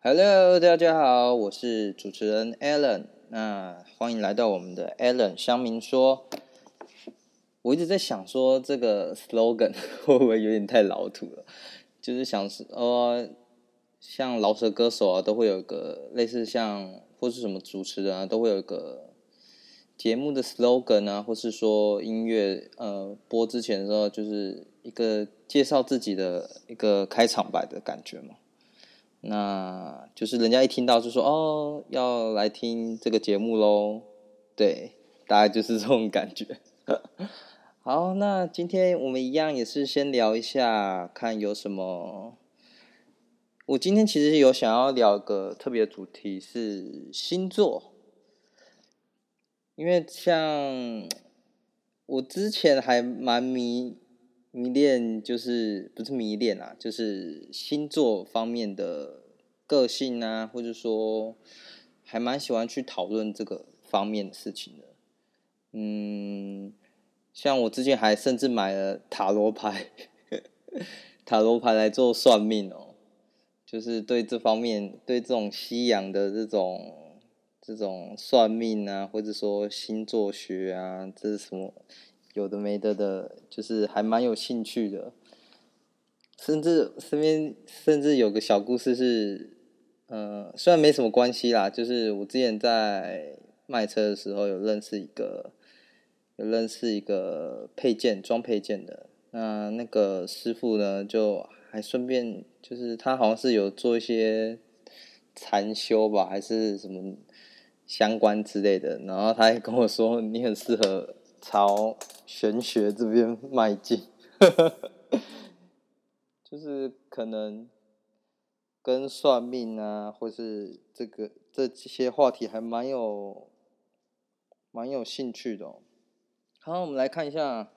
Hello，大家好，我是主持人 Alan，那欢迎来到我们的 Alan 乡民说。我一直在想说，这个 slogan 会不会有点太老土了？就是想说，呃，像饶舌歌手啊，都会有个类似像或是什么主持人啊，都会有一个节目的 slogan 啊，或是说音乐呃播之前的时候，就是一个介绍自己的一个开场白的感觉嘛。那就是人家一听到就说哦，要来听这个节目喽，对，大概就是这种感觉。好，那今天我们一样也是先聊一下，看有什么。我今天其实有想要聊个特别主题是星座，因为像我之前还蛮迷。迷恋就是不是迷恋啊，就是星座方面的个性啊，或者说还蛮喜欢去讨论这个方面的事情的。嗯，像我之前还甚至买了塔罗牌，塔罗牌来做算命哦，就是对这方面，对这种西洋的这种这种算命啊，或者说星座学啊，这是什么？有的没的的，就是还蛮有兴趣的，甚至身边甚至有个小故事是，呃，虽然没什么关系啦，就是我之前在卖车的时候有认识一个，有认识一个配件装配件的，那那个师傅呢，就还顺便就是他好像是有做一些禅修吧，还是什么相关之类的，然后他还跟我说，你很适合。朝玄学这边迈进，就是可能跟算命啊，或是这个这些话题还蛮有蛮有兴趣的。好，我们来看一下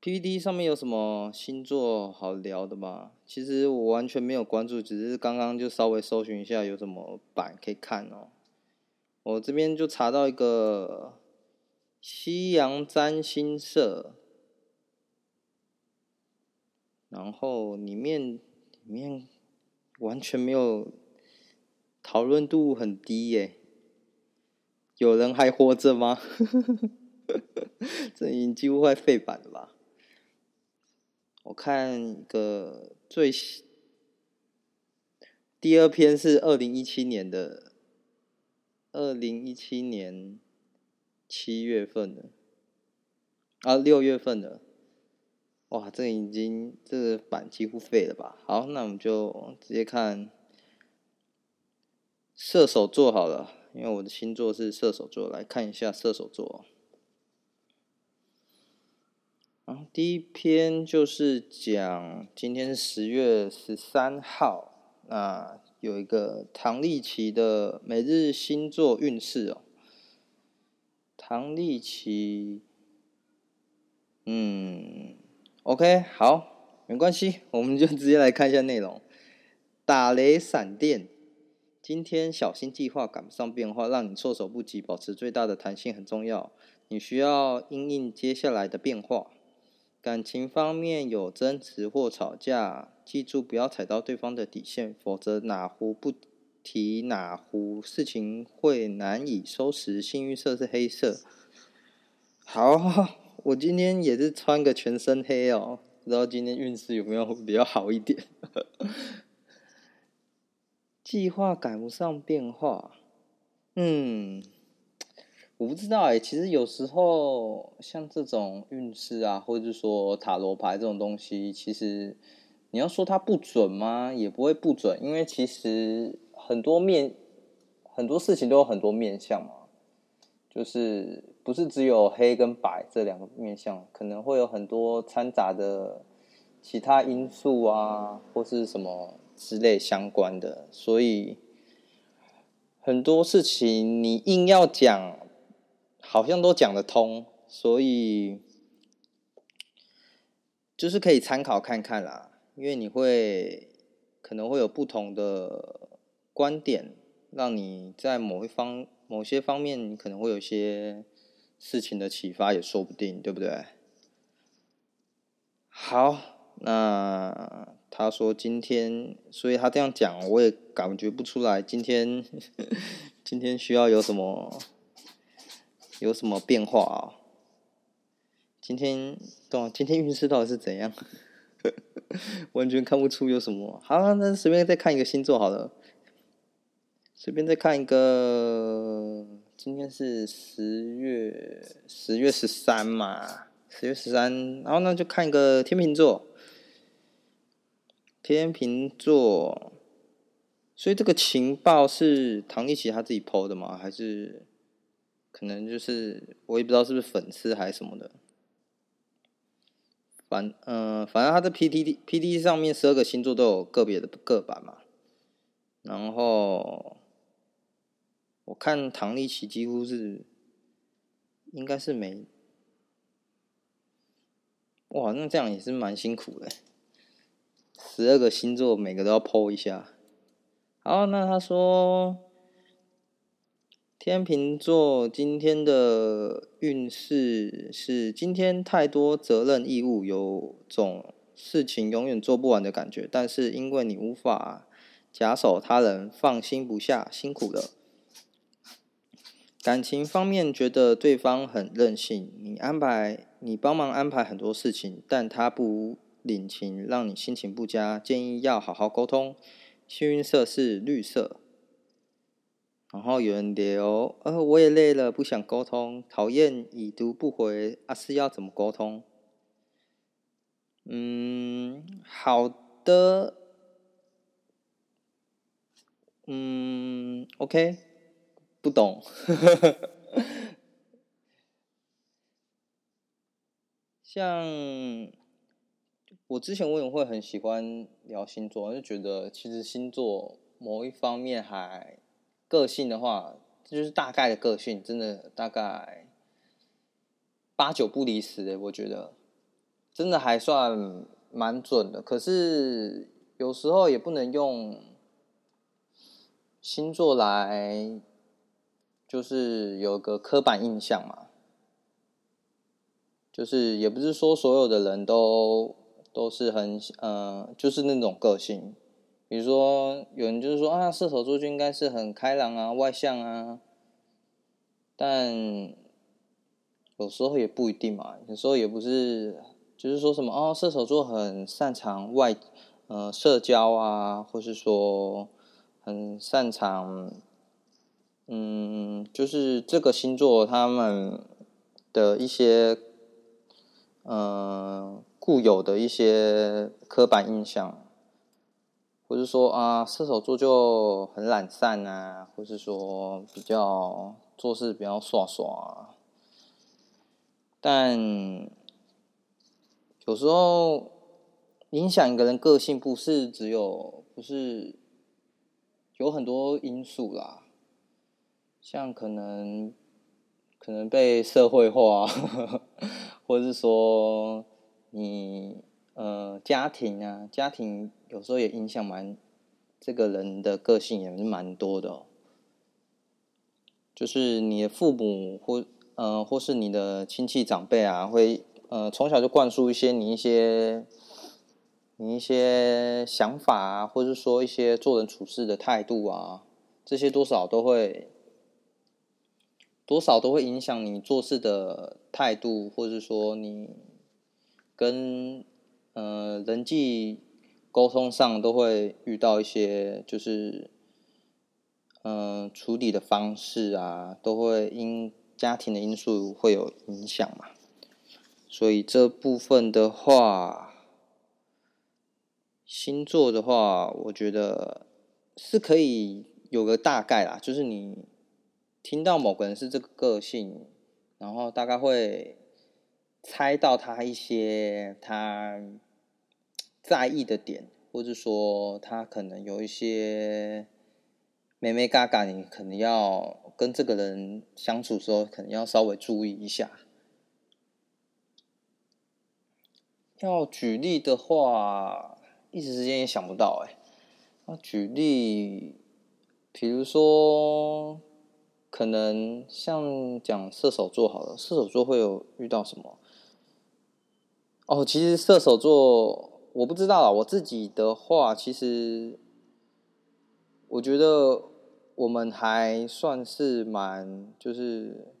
PPT 上面有什么星座好聊的吧。其实我完全没有关注，只是刚刚就稍微搜寻一下有什么版可以看哦。我这边就查到一个。夕阳占星社，然后里面里面完全没有讨论度很低耶，有人还活着吗？这已经几乎快废版了吧？我看一个最新第二篇是二零一七年的，二零一七年。七月份的，啊，六月份的，哇，这已经这个版几乎废了吧？好，那我们就直接看射手座好了，因为我的星座是射手座，来看一下射手座。啊，第一篇就是讲今天是十月十三号，那有一个唐立奇的每日星座运势哦。唐立淇，嗯，OK，好，没关系，我们就直接来看一下内容。打雷闪电，今天小心计划赶不上变化，让你措手不及，保持最大的弹性很重要。你需要因应接下来的变化。感情方面有争执或吵架，记住不要踩到对方的底线，否则哪壶不提哪壶，事情会难以收拾。幸运色是黑色。好，我今天也是穿个全身黑哦，不知道今天运势有没有比较好一点。计划赶不上变化，嗯，我不知道哎。其实有时候像这种运势啊，或者是说塔罗牌这种东西，其实你要说它不准吗？也不会不准，因为其实。很多面，很多事情都有很多面相嘛，就是不是只有黑跟白这两个面相，可能会有很多掺杂的其他因素啊，或是什么之类相关的，所以很多事情你硬要讲，好像都讲得通，所以就是可以参考看看啦，因为你会可能会有不同的。观点让你在某一方、某些方面，可能会有些事情的启发，也说不定，对不对？好，那他说今天，所以他这样讲，我也感觉不出来今天 今天需要有什么有什么变化啊？今天懂？今天运势到底是怎样？完全看不出有什么。好，那随便再看一个星座好了，随便再看一个。今天是十月十月十三嘛，十月十三，然后呢就看一个天秤座。天秤座，所以这个情报是唐立淇他自己 PO 的吗？还是可能就是我也不知道是不是粉丝还是什么的。反嗯、反正他在 PTT PTT 上面十二个星座都有个别的个版嘛。然后我看唐立奇几乎是应该是没哇，那这样也是蛮辛苦的。十二个星座每个都要 po 一下。好，那他说天秤座今天的运势是今天太多责任义务，有种事情永远做不完的感觉。但是因为你无法假手他人，放心不下，辛苦了。感情方面觉得对方很任性，你安排你帮忙安排很多事情，但他不。领情让你心情不佳，建议要好好沟通。幸运色是绿色。然后有人留，呃，我也累了，不想沟通，讨厌已读不回，啊，是要怎么沟通？嗯，好的。嗯，OK，不懂。像。我之前我也会很喜欢聊星座，就觉得其实星座某一方面还个性的话，这就是大概的个性，真的大概八九不离十的，我觉得真的还算蛮准的。可是有时候也不能用星座来，就是有个刻板印象嘛，就是也不是说所有的人都。都是很呃，就是那种个性，比如说有人就是说啊，射手座就应该是很开朗啊、外向啊，但有时候也不一定嘛，有时候也不是，就是说什么哦，射手座很擅长外呃社交啊，或是说很擅长，嗯，就是这个星座他们的一些，嗯、呃。固有的一些刻板印象，或是说啊，射手座就很懒散啊，或是说比较做事比较耍耍啊。但有时候影响一个人个性，不是只有，不是有很多因素啦，像可能可能被社会化，或者是说。你呃，家庭啊，家庭有时候也影响蛮这个人的个性，也是蛮多的哦。就是你的父母或呃，或是你的亲戚长辈啊，会呃从小就灌输一些你一些你一些想法啊，或者说一些做人处事的态度啊，这些多少都会多少都会影响你做事的态度，或者说你。跟呃人际沟通上都会遇到一些，就是嗯、处理的方式啊，都会因家庭的因素会有影响嘛。所以这部分的话，星座的话，我觉得是可以有个大概啦，就是你听到某个人是这个个性，然后大概会。猜到他一些他在意的点，或者说他可能有一些眉眉嘎嘎，你可能要跟这个人相处的时候，可能要稍微注意一下。要举例的话，一时之间也想不到哎。那举例，比如说，可能像讲射手座好了，射手座会有遇到什么？哦，其实射手座，我不知道啊，我自己的话，其实我觉得我们还算是蛮，就是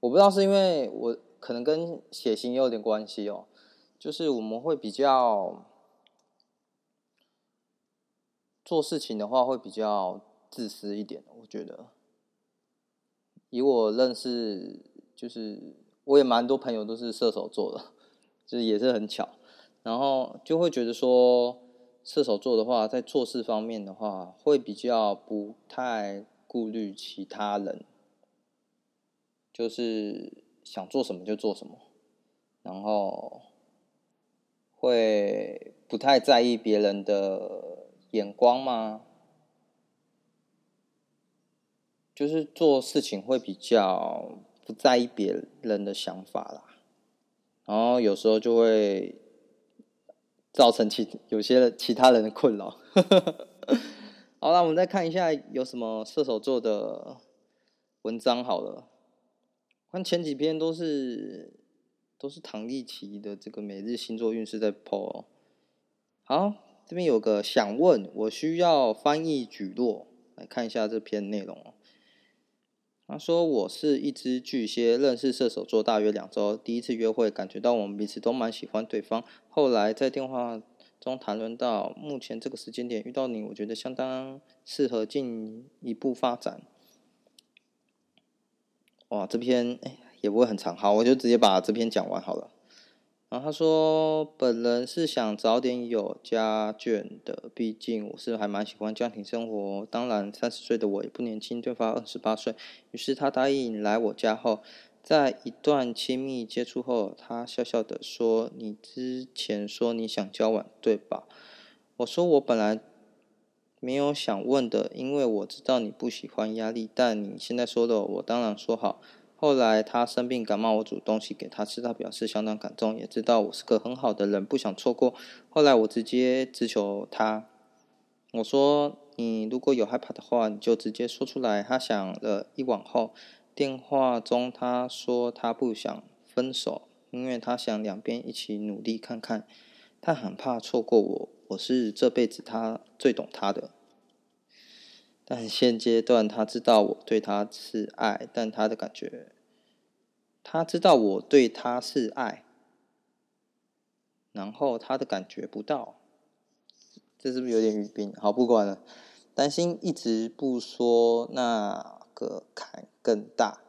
我不知道是因为我可能跟血型有点关系哦，就是我们会比较做事情的话会比较自私一点，我觉得。以我认识，就是我也蛮多朋友都是射手座的，就是也是很巧，然后就会觉得说，射手座的话，在做事方面的话，会比较不太顾虑其他人，就是想做什么就做什么，然后会不太在意别人的眼光吗？就是做事情会比较不在意别人的想法啦，然后有时候就会造成其有些其他人的困扰。好了，我们再看一下有什么射手座的文章好了。看前几篇都是都是唐立奇的这个每日星座运势在 po。好，这边有个想问，我需要翻译举落，来看一下这篇内容。他说：“我是一只巨蟹，认识射手座大约两周。第一次约会，感觉到我们彼此都蛮喜欢对方。后来在电话中谈论到，目前这个时间点遇到你，我觉得相当适合进一步发展。”哇，这篇哎也不会很长，好，我就直接把这篇讲完好了。然后他说，本人是想早点有家眷的，毕竟我是还蛮喜欢家庭生活。当然，三十岁的我也不年轻，对方二十八岁。于是他答应来我家后，在一段亲密接触后，他笑笑的说：“你之前说你想交往，对吧？”我说：“我本来没有想问的，因为我知道你不喜欢压力。但你现在说的，我当然说好。”后来他生病感冒，我煮东西给他吃，他表示相当感动，也知道我是个很好的人，不想错过。后来我直接直求他，我说：“你如果有害怕的话，你就直接说出来。”他想了一晚后，电话中他说他不想分手，因为他想两边一起努力看看。他很怕错过我，我是这辈子他最懂他的。但现阶段他知道我对他是爱，但他的感觉，他知道我对他是爱，然后他的感觉不到，这是不是有点语病？好，不管了。担心一直不说，那个坎更大。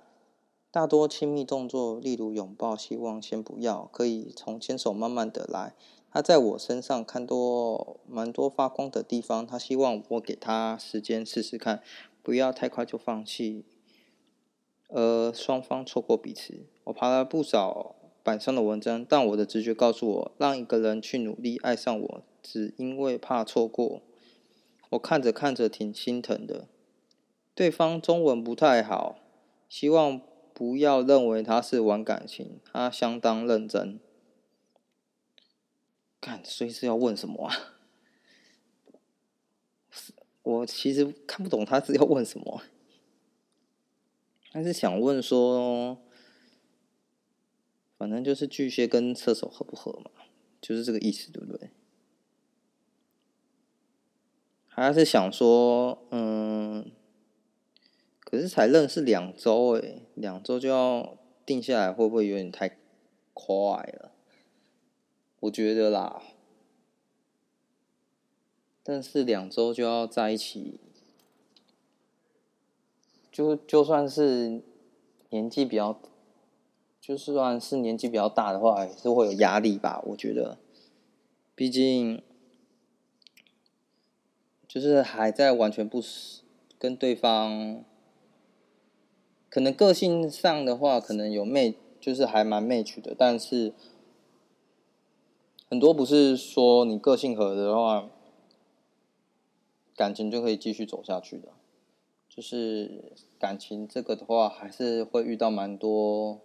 大多亲密动作，例如拥抱，希望先不要，可以从牵手慢慢的来。他在我身上看多蛮多发光的地方，他希望我给他时间试试看，不要太快就放弃，而双方错过彼此。我爬了不少板上的文章，但我的直觉告诉我，让一个人去努力爱上我，只因为怕错过。我看着看着挺心疼的，对方中文不太好，希望不要认为他是玩感情，他相当认真。看，所以是要问什么啊？我其实看不懂他是要问什么，他是想问说，反正就是巨蟹跟射手合不合嘛，就是这个意思，对不对？还是想说，嗯，可是才认识两周诶，两周就要定下来，会不会有点太快了？我觉得啦，但是两周就要在一起，就就算是年纪比较，就算是年纪比较大的话，也是会有压力吧？我觉得，毕竟就是还在完全不跟对方，可能个性上的话，可能有 m 就是还蛮 match 的，但是。很多不是说你个性合的话，感情就可以继续走下去的。就是感情这个的话，还是会遇到蛮多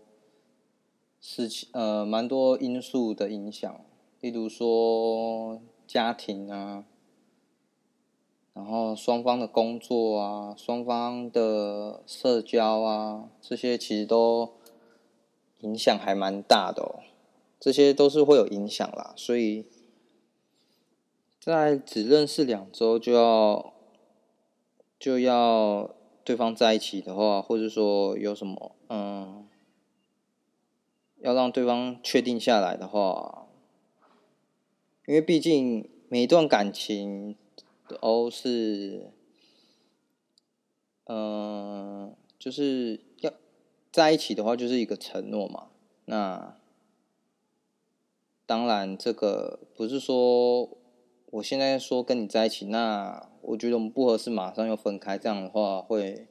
事情，呃，蛮多因素的影响。例如说家庭啊，然后双方的工作啊，双方的社交啊，这些其实都影响还蛮大的哦。这些都是会有影响啦，所以在只认识两周就要就要对方在一起的话，或者说有什么嗯，要让对方确定下来的话，因为毕竟每一段感情都是嗯，就是要在一起的话，就是一个承诺嘛。那当然，这个不是说。我现在说跟你在一起，那我觉得我们不合适，马上又分开，这样的话会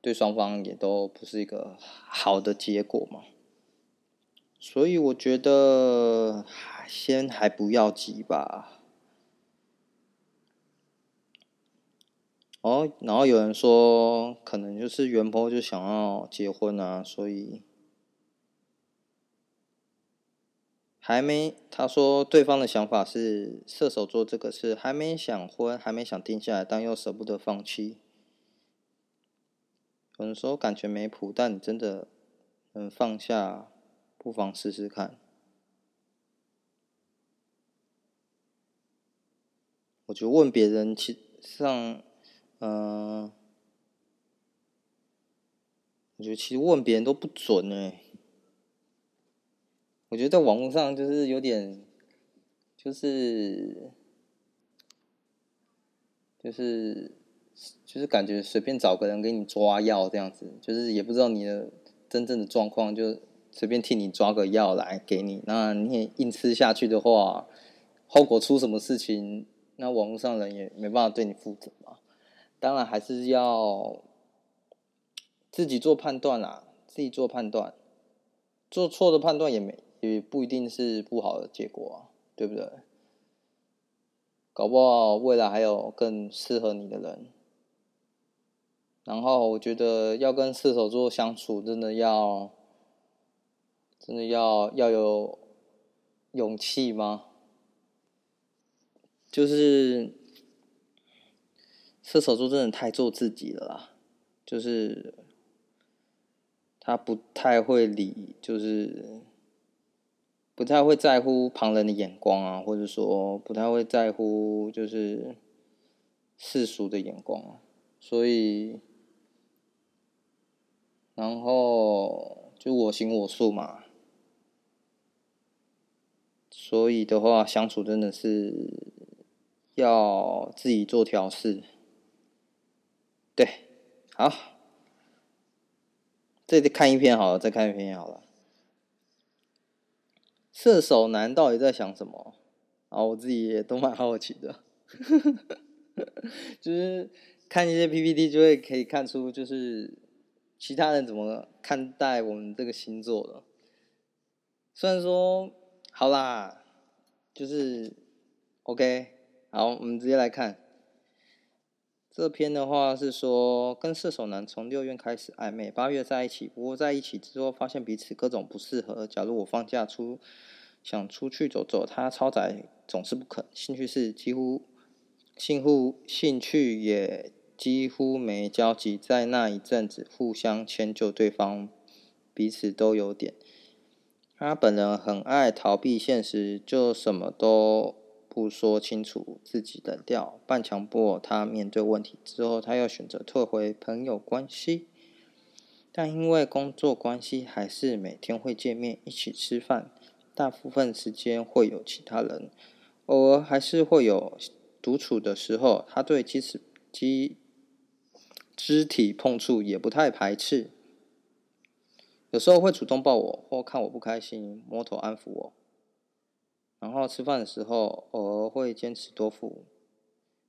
对双方也都不是一个好的结果嘛。所以我觉得先还不要急吧。哦，然后有人说，可能就是原 PO 就想要结婚啊，所以。还没，他说对方的想法是射手座，这个是还没想婚，还没想定下来，但又舍不得放弃。有人说感觉没谱，但你真的能放下，不妨试试看。我觉得问别人，其实上，嗯、呃，我觉得其实问别人都不准哎、我觉得在网络上就是有点，就是，就是，就是感觉随便找个人给你抓药这样子，就是也不知道你的真正的状况，就随便替你抓个药来给你，那你也硬吃下去的话，后果出什么事情，那网络上人也没办法对你负责嘛。当然还是要自己做判断啦，自己做判断，做错的判断也没。也不一定是不好的结果啊，对不对？搞不好未来还有更适合你的人。然后我觉得要跟射手座相处，真的要，真的要要有勇气吗？就是射手座真的太做自己了啦，就是他不太会理，就是。不太会在乎旁人的眼光啊，或者说不太会在乎就是世俗的眼光啊，所以，然后就我行我素嘛，所以的话相处真的是要自己做调试，对，好，这里看一篇好了，再看一篇好了。射手男到底在想什么？啊，我自己也都蛮好奇的，就是看一些 PPT 就会可以看出，就是其他人怎么看待我们这个星座的。虽然说，好啦，就是 OK，好，我们直接来看这篇的话是说，跟射手男从六月开始暧昧，八月在一起，不过在一起之后发现彼此各种不适合。假如我放假出。想出去走走，他超载总是不肯。兴趣是几乎，兴乎兴趣也几乎没交集。在那一阵子，互相迁就对方，彼此都有点。他本人很爱逃避现实，就什么都不说清楚，自己冷掉，半强迫他面对问题。之后，他又选择退回朋友关系，但因为工作关系，还是每天会见面，一起吃饭。大部分时间会有其他人，偶尔还是会有独处的时候。他对彼此肢肢体碰触也不太排斥，有时候会主动抱我，或看我不开心，摸头安抚我。然后吃饭的时候，偶尔会坚持多付。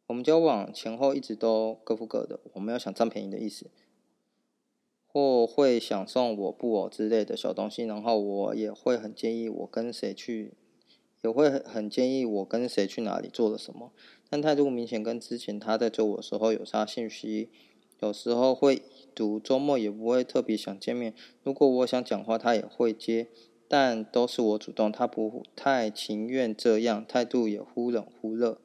我们交往前后一直都各付各的，我没有想占便宜的意思。或会想送我布偶之类的小东西，然后我也会很介意我跟谁去，也会很介意我跟谁去哪里做了什么。但态度明显跟之前他在追我的时候有差信息，有时候会读，周末也不会特别想见面。如果我想讲话，他也会接，但都是我主动，他不太情愿这样，态度也忽冷忽热。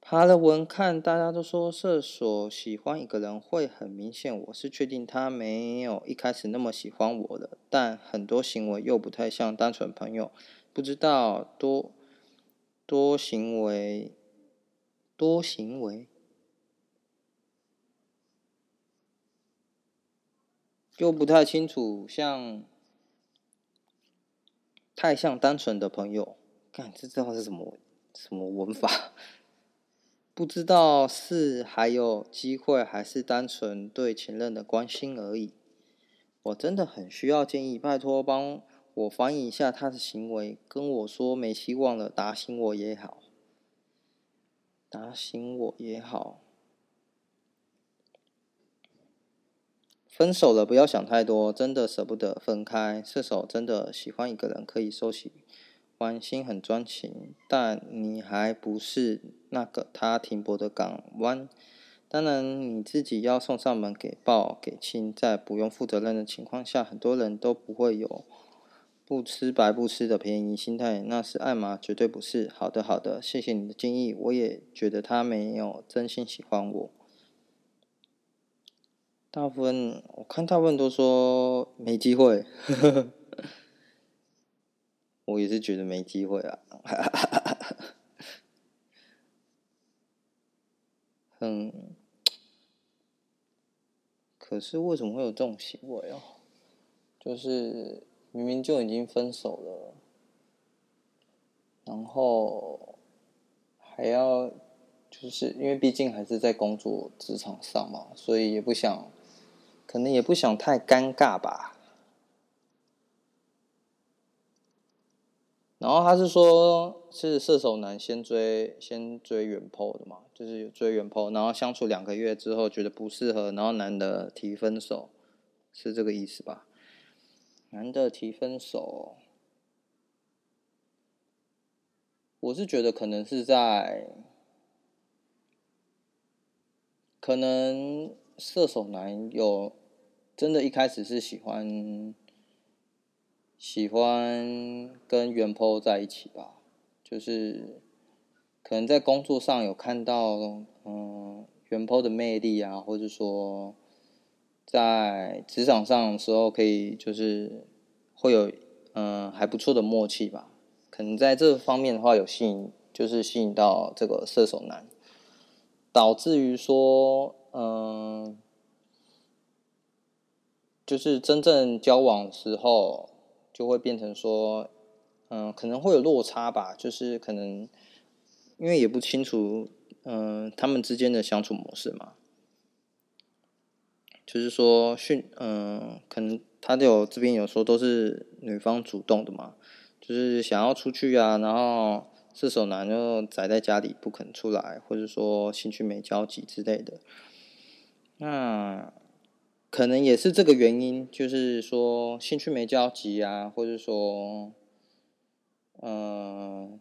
爬了文看，大家都说射手喜欢一个人会很明显。我是确定他没有一开始那么喜欢我的，但很多行为又不太像单纯朋友。不知道多多行为，多行为，又不太清楚，像太像单纯的朋友，看这知道是什么什么文法？不知道是还有机会，还是单纯对前任的关心而已。我真的很需要建议，拜托帮我翻译一下他的行为，跟我说没希望了，打醒我也好，打醒我也好。分手了，不要想太多，真的舍不得分开。射手真的喜欢一个人，可以收起。关心很专情，但你还不是那个他停泊的港湾。当然，你自己要送上门给抱给亲，在不用负责任的情况下，很多人都不会有不吃白不吃的便宜心态，那是爱吗？绝对不是。好的，好的，谢谢你的建议，我也觉得他没有真心喜欢我。大部分我看大部分都说没机会。我也是觉得没机会啊，嗯，可是为什么会有这种行为哦？就是明明就已经分手了，然后还要，就是因为毕竟还是在工作职场上嘛，所以也不想，可能也不想太尴尬吧。然后他是说，是射手男先追先追原 po 的嘛，就是追原 po，然后相处两个月之后觉得不适合，然后男的提分手，是这个意思吧？男的提分手，我是觉得可能是在，可能射手男有真的一开始是喜欢。喜欢跟原 po 在一起吧，就是可能在工作上有看到嗯原 po 的魅力啊，或者说在职场上的时候可以就是会有嗯还不错的默契吧，可能在这方面的话有吸引，就是吸引到这个射手男，导致于说嗯就是真正交往时候。就会变成说，嗯，可能会有落差吧，就是可能，因为也不清楚，嗯，他们之间的相处模式嘛，就是说训，嗯，可能他有这边有时候都是女方主动的嘛，就是想要出去啊，然后射手男就宅在家里不肯出来，或者说兴趣没交集之类的，那。可能也是这个原因，就是说兴趣没交集啊，或者说，嗯、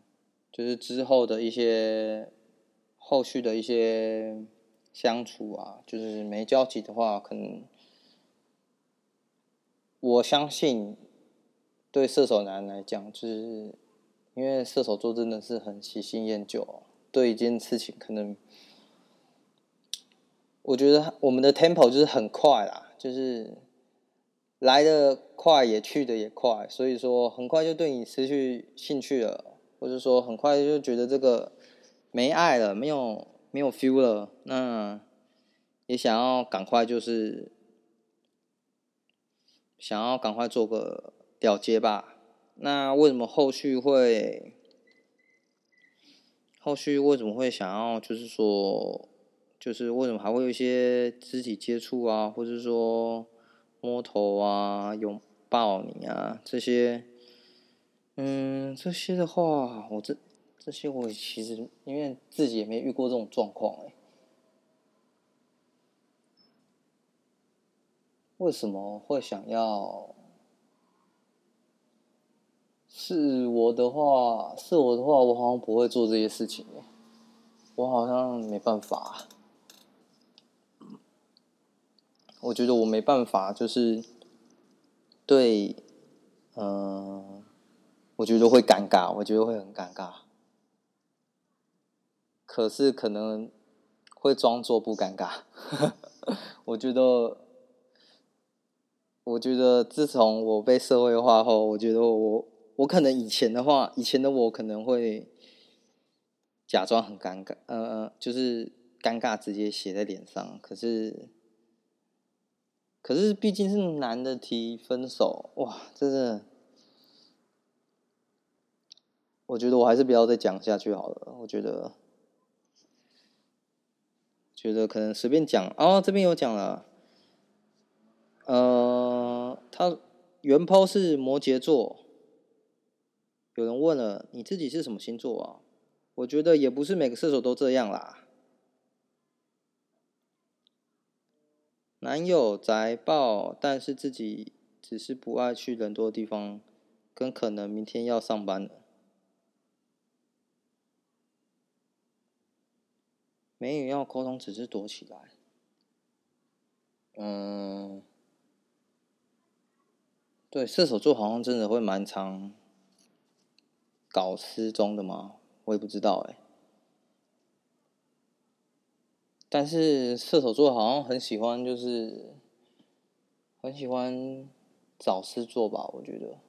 就是之后的一些后续的一些相处啊，就是没交集的话，可能我相信对射手男来讲，就是因为射手座真的是很喜新厌旧，对一件事情可能。我觉得我们的 tempo 就是很快啦，就是来的快也去的也快，所以说很快就对你失去兴趣了，或者说很快就觉得这个没爱了，没有没有 feel 了，那也想要赶快就是想要赶快做个了结吧。那为什么后续会后续为什么会想要就是说？就是为什么还会有一些肢体接触啊，或者说摸头啊、拥抱你啊这些，嗯，这些的话，我这这些我其实因为自己也没遇过这种状况哎。为什么会想要？是我的话，是我的话，我好像不会做这些事情，我好像没办法。我觉得我没办法，就是对，嗯、我觉得会尴尬，我觉得会很尴尬。可是可能会装作不尴尬。我觉得，我觉得自从我被社会化后，我觉得我我可能以前的话，以前的我可能会假装很尴尬，呃，就是尴尬直接写在脸上。可是，可是毕竟是男的提分手，哇，真的，我觉得我还是不要再讲下去好了。我觉得，觉得可能随便讲哦，这边有讲了，呃，他原抛是摩羯座。有人问了，你自己是什么星座啊？我觉得也不是每个射手都这样啦。男友宅爆，但是自己只是不爱去人多的地方，跟可能明天要上班了。没有要沟通，只是躲起来。嗯，对，射手座好像真的会蛮常。搞失踪的吗？我也不知道哎。但是射手座好像很喜欢，就是很喜欢找事做吧？我觉得，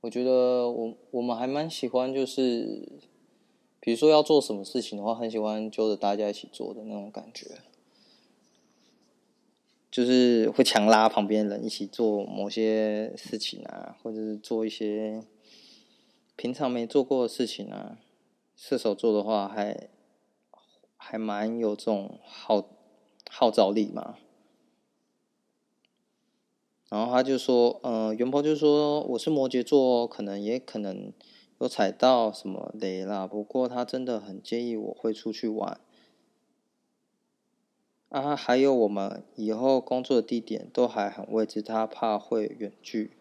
我觉得我我们还蛮喜欢，就是比如说要做什么事情的话，很喜欢揪着大家一起做的那种感觉，就是会强拉旁边人一起做某些事情啊，或者是做一些。平常没做过的事情啊，射手座的话还还蛮有这种号号召力嘛。然后他就说，呃，原 po 就说我是摩羯座，可能也可能有踩到什么雷啦。不过他真的很介意我会出去玩啊，还有我们以后工作的地点都还很未知，他怕会远距，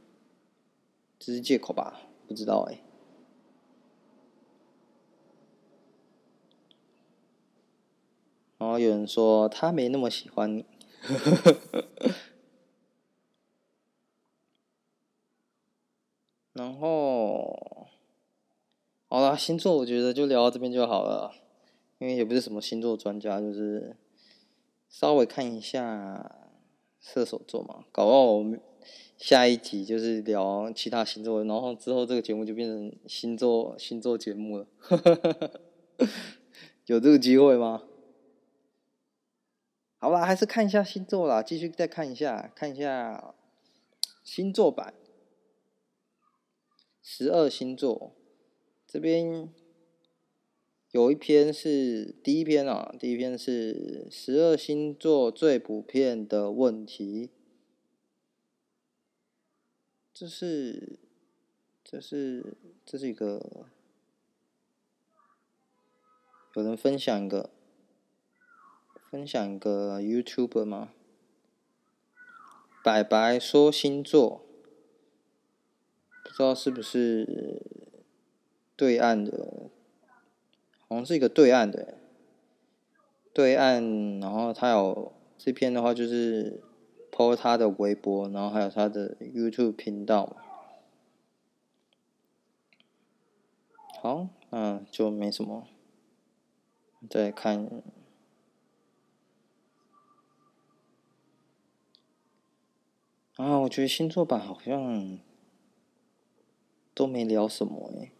这是借口吧？不知道哎、然后有人说他没那么喜欢你，然后好了，星座我觉得就聊到这边就好了，因为也不是什么星座专家，就是稍微看一下射手座嘛，搞到我们下一集就是聊其他星座，然后之后这个节目就变成星座星座节目了，有这个机会吗？好吧，还是看一下星座啦，继续再看一下，看一下星座版，十二星座这边有一篇是第一篇啊，第一篇是十二星座最普遍的问题，这是这是这是一个有人分享一个。分享一个 YouTuber 吗？白白说星座，不知道是不是对岸的，好像是一个对岸的，对岸。然后他有这篇的话，就是 po 他的微博，然后还有他的 YouTube 频道。好，嗯就没什么，再看。啊，我觉得星座版好像都没聊什么诶，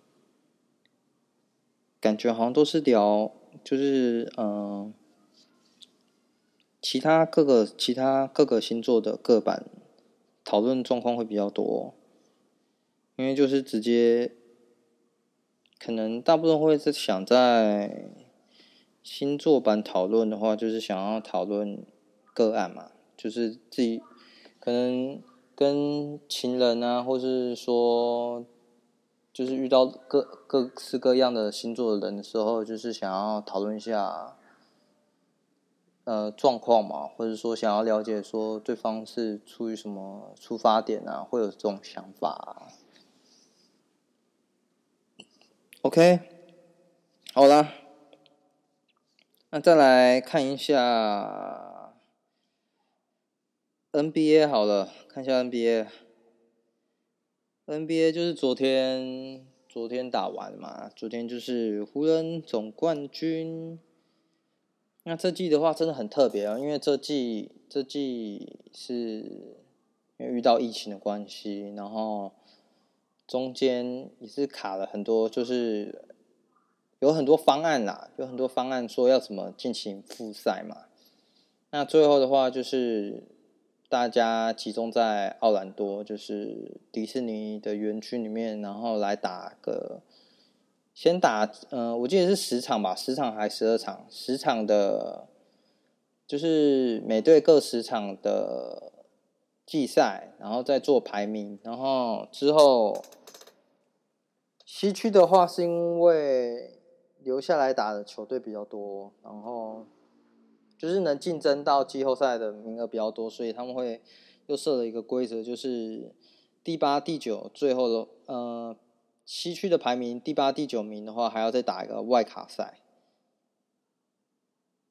感觉好像都是聊，就是嗯、其他各个其他各个星座的各版讨论状况会比较多，因为就是直接，可能大部分会是想在星座版讨论的话，就是想要讨论个案嘛，就是自己。可能跟情人啊，或是说，就是遇到各各式各样的星座的人的时候，就是想要讨论一下，呃，状况嘛，或者说想要了解说对方是出于什么出发点啊，会有这种想法。OK，好啦，那再来看一下。NBA 好了，看一下 NBA。NBA 就是昨天，昨天打完嘛，昨天就是湖人总冠军。那这季的话真的很特别啊，因为这季这季是因为遇到疫情的关系，然后中间也是卡了很多，就是有很多方案啦，有很多方案说要怎么进行复赛嘛。那最后的话就是大家集中在奥兰多，就是迪士尼的园区里面，然后来打个先打，嗯、呃，我记得是十场吧，十场还十二场？十场的，就是每队各十场的季赛，然后再做排名，然后之后西区的话是因为留下来打的球队比较多，然后。就是能竞争到季后赛的名额比较多，所以他们会又设了一个规则，就是第八、第九最后的呃西区的排名第八、第九名的话，还要再打一个外卡赛。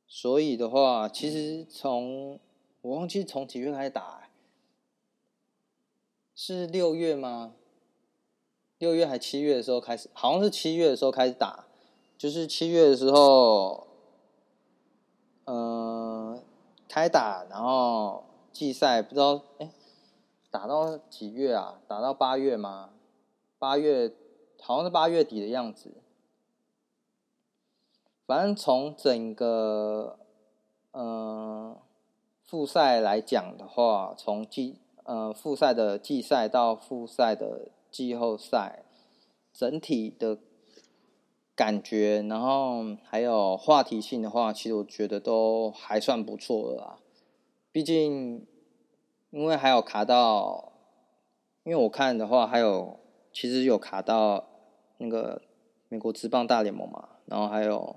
所以的话，其实从我忘记从几月开始打，是六月吗？六月还七月的时候开始，好像是七月的时候开始打，就是七月的时候。嗯，开打，然后季赛不知道哎，打到几月啊？打到八月吗？八月好像是八月底的样子。反正从整个嗯复赛来讲的话，从季嗯复赛的季赛到复赛的季后赛，整体的。感觉，然后还有话题性的话，其实我觉得都还算不错的啦。毕竟，因为还有卡到，因为我看的话，还有其实有卡到那个美国职棒大联盟嘛，然后还有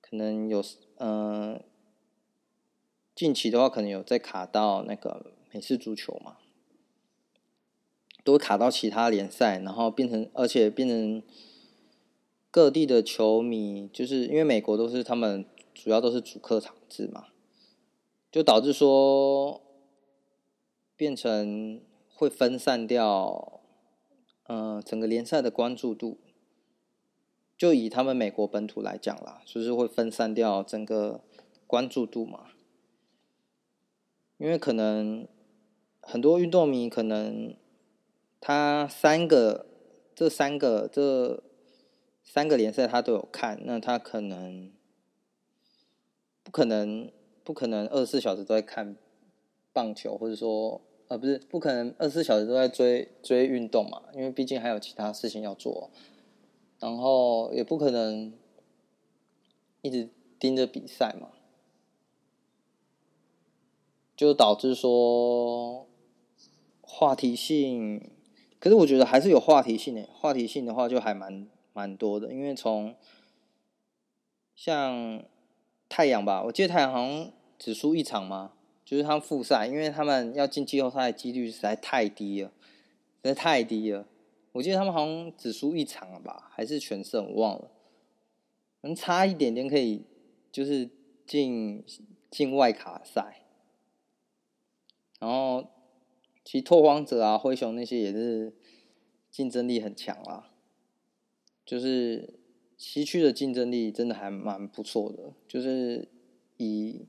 可能有嗯、近期的话可能有在卡到那个美式足球嘛，都卡到其他联赛，然后变成而且变成。各地的球迷，就是因为美国都是他们主要都是主客场制嘛，就导致说变成会分散掉，呃，整个联赛的关注度。就以他们美国本土来讲啦，就是会分散掉整个关注度嘛。因为可能很多运动迷可能他三个，这三个这。三个联赛他都有看，那他可能不可能不可能二十四小时都在看棒球，或者说呃不是不可能二十四小时都在追追运动嘛，因为毕竟还有其他事情要做，然后也不可能一直盯着比赛嘛，就导致说话题性，可是我觉得还是有话题性的，话题性的话就还蛮。蛮多的，因为从像太阳吧，我记得太阳好像只输一场嘛，就是他们复赛，因为他们要进季后赛的几率实在太低了，实在太低了。我记得他们好像只输一场了吧，还是全胜，我忘了，能差一点点可以就是进进外卡赛。然后其实拓荒者啊、灰熊那些也是竞争力很强啊。就是西区的竞争力真的还蛮不错的，就是以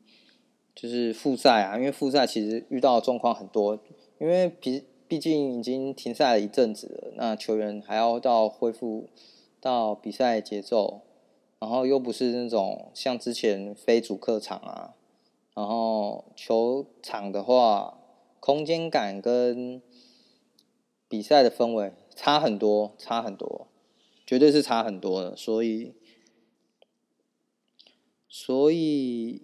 就是复赛啊，因为复赛其实遇到的状况很多，因为毕毕竟已经停赛了一阵子了，那球员还要到恢复到比赛节奏，然后又不是那种像之前非主客场啊，然后球场的话，空间感跟比赛的氛围差很多，差很多。绝对是差很多的，所以，所以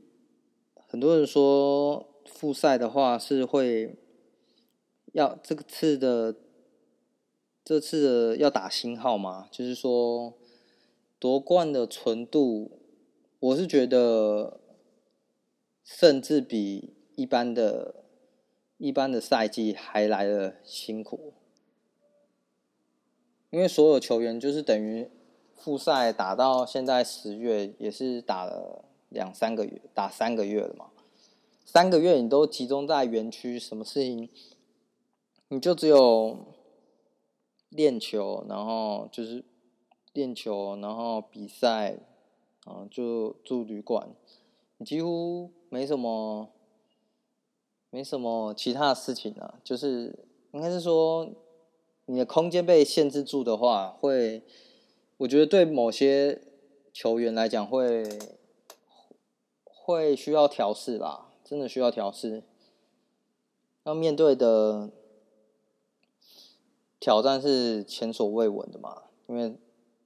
很多人说复赛的话是会要这次的这次的要打新号嘛，就是说夺冠的纯度，我是觉得甚至比一般的一般的赛季还来的辛苦。因为所有球员就是等于复赛打到现在十月，也是打了两三个月，打三个月了嘛。三个月你都集中在园区，什么事情你就只有练球，然后就是练球，然后比赛，啊，就住旅馆，你几乎没什么，没什么其他的事情了，就是应该是说。你的空间被限制住的话，会我觉得对某些球员来讲会会需要调试吧，真的需要调试，要面对的挑战是前所未闻的嘛，因为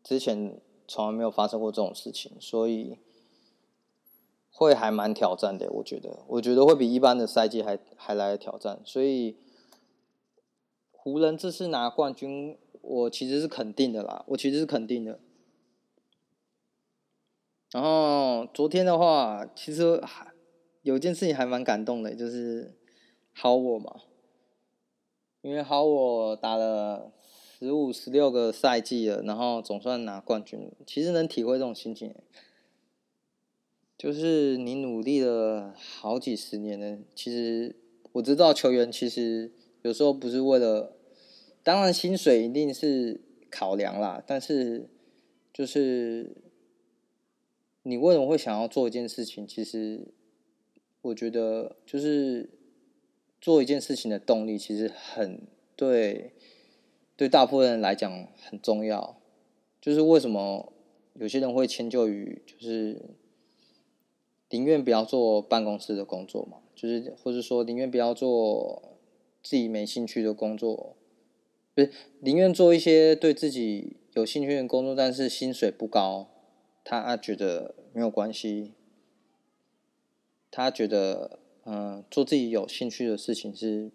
之前从来没有发生过这种事情，所以。会还蛮挑战的，我觉得，我觉得会比一般的赛季还还来挑战。所以湖人这次拿冠军，我其实是肯定的啦，我其实是肯定的。然后昨天的话，其实还有件事情还蛮感动的，就是好我嘛，因为好我打了十五、十六个赛季了，然后总算拿冠军，其实能体会这种心情。就是你努力了好几十年了，其实我知道球员其实有时候不是为了，当然薪水一定是考量啦，但是就是你为什么会想要做一件事情？其实我觉得就是做一件事情的动力其实很对，对大部分人来讲很重要。就是为什么有些人会迁就于就是。宁愿不要做办公室的工作嘛，就是或者说宁愿不要做自己没兴趣的工作，不是宁愿做一些对自己有兴趣的工作，但是薪水不高，他觉得没有关系，他觉得嗯做自己有兴趣的事情是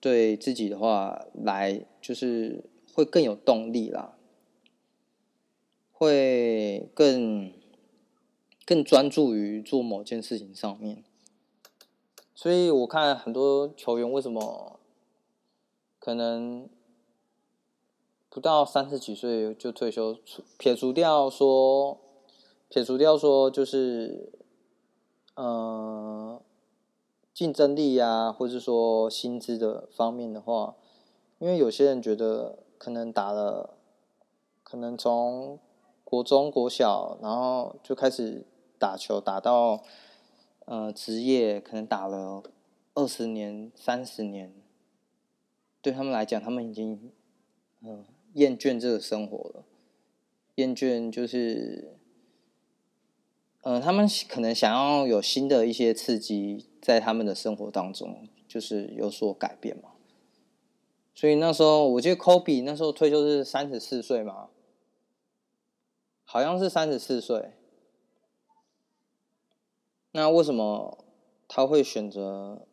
对自己的话来就是会更有动力啦，会更。更专注于做某件事情上面，所以我看很多球员为什么可能不到三十几岁就退休，撇除掉说，撇除掉说就是，呃，竞争力啊，或者说薪资的方面的话，因为有些人觉得可能打了，可能从国中、国小，然后就开始。打球打到呃职业，可能打了二十年、三十年，对他们来讲，他们已经嗯厌倦这个生活了，厌倦就是、呃，他们可能想要有新的一些刺激在他们的生活当中，就是有所改变嘛。所以那时候，我记得科比那时候退休是三十四岁嘛，好像是三十四岁。那为什么他会选择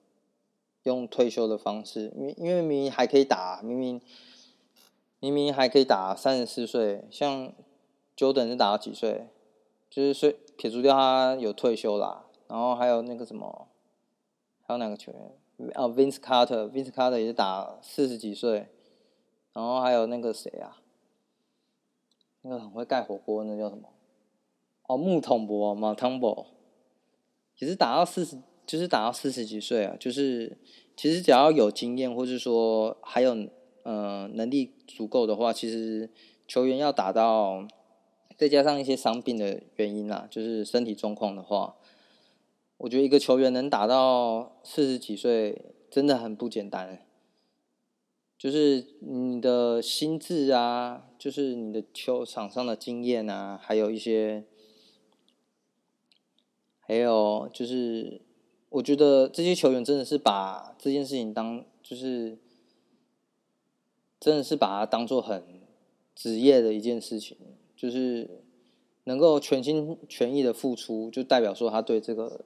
用退休的方式？因因为明明还可以打，明明明明还可以打三十四岁，像 Jordan 是打到几岁？就是说撇除掉他有退休啦，然后还有那个什么，还有哪个球员？啊，Vince Carter，Vince Carter 也是打四十几岁，然后还有那个谁啊？那个很会盖火锅，那叫什么？哦，木桶博马汤博。其实打到四十，就是打到四十几岁啊，就是其实只要有经验，或者说还有呃能力足够的话，其实球员要打到，再加上一些伤病的原因啦，就是身体状况的话，我觉得一个球员能打到四十几岁真的很不简单。就是你的心智啊，就是你的球场上的经验啊，还有一些。还有就是，我觉得这些球员真的是把这件事情当，就是真的是把它当做很职业的一件事情，就是能够全心全意的付出，就代表说他对这个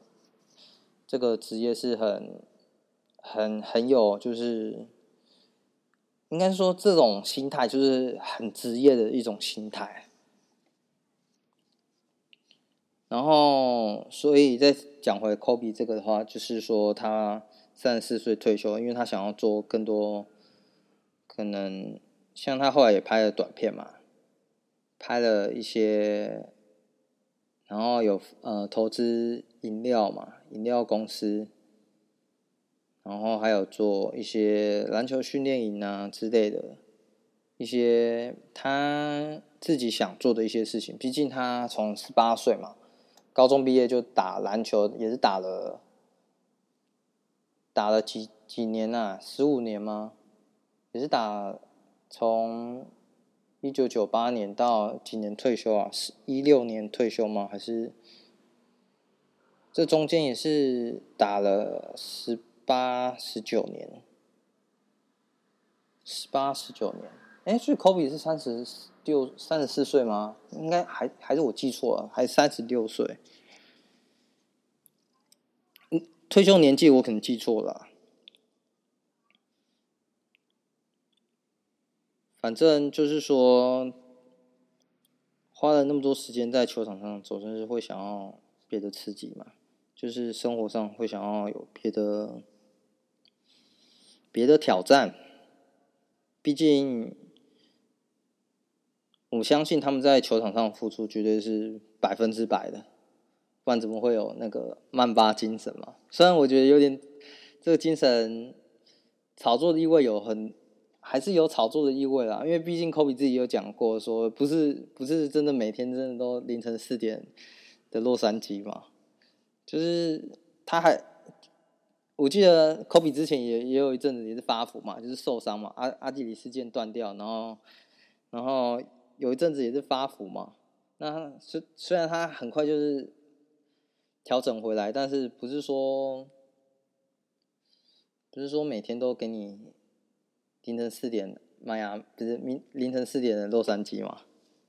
这个职业是很很很有，就是应该说这种心态就是很职业的一种心态。然后，所以再讲回 Kobe 这个的话，就是说他三十四岁退休，因为他想要做更多，可能像他后来也拍了短片嘛，拍了一些，然后有呃投资饮料嘛，饮料公司，然后还有做一些篮球训练营啊之类的，一些他自己想做的一些事情。毕竟他从十八岁嘛。高中毕业就打篮球，也是打了打了几几年呐、啊？十五年吗？也是打从一九九八年到几年退休啊？是一六年退休吗？还是这中间也是打了十八、十九年？十八、十九年？哎，所以科比是三十六、三十四岁吗？应该还还是我记错了，还三十六岁？嗯，退休年纪我可能记错了。反正就是说，花了那么多时间在球场上，总是会想要别的刺激嘛，就是生活上会想要有别的别的挑战。毕竟，我相信他们在球场上付出绝对是百分之百的，不然怎么会有那个曼巴精神嘛？虽然我觉得有点这个精神炒作的意味有很。还是有炒作的意味啦，因为毕竟科比自己有讲过，说不是不是真的每天真的都凌晨四点的洛杉矶嘛，就是他还，我记得科比之前也也有一阵子也是发福嘛，就是受伤嘛，阿阿基里斯腱断掉，然后然后有一阵子也是发福嘛，那虽虽然他很快就是调整回来，但是不是说不是说每天都给你。凌晨四点，妈呀不是明凌晨四点的洛杉矶嘛，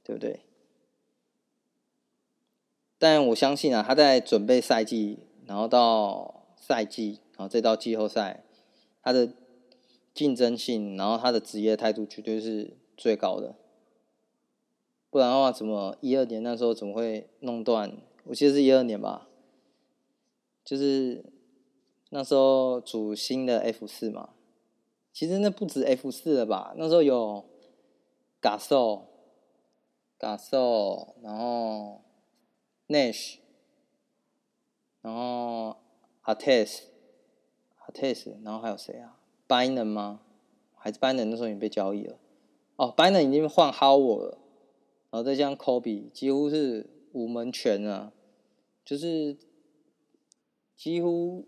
对不对？但我相信啊，他在准备赛季，然后到赛季，然后再到季后赛，他的竞争性，然后他的职业态度绝对是最高的。不然的话，怎么一二年那时候怎么会弄断？我记得是一二年吧，就是那时候组新的 F 四嘛。其实那不止 F 四了吧？那时候有 Gasol、Gasol，然后 Nash，然后 Artest、Artest，然后还有谁啊？Bynum 吗？还是 Bynum 那时候已经被交易了？哦，Bynum 已经换 Howard 了，然后再加上 Kobe，几乎是五门全啊，就是几乎。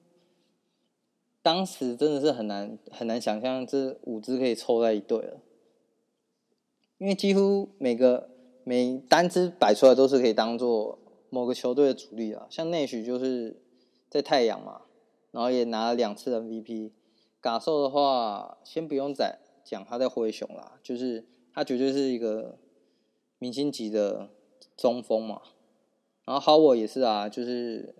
当时真的是很难很难想象这五支可以凑在一队了，因为几乎每个每单支摆出来都是可以当做某个球队的主力啊。像内许就是在太阳嘛，然后也拿了两次 MVP。嘎兽的话，先不用再讲他在灰熊啦，就是他绝对是一个明星级的中锋嘛。然后 Howard 也是啊，就是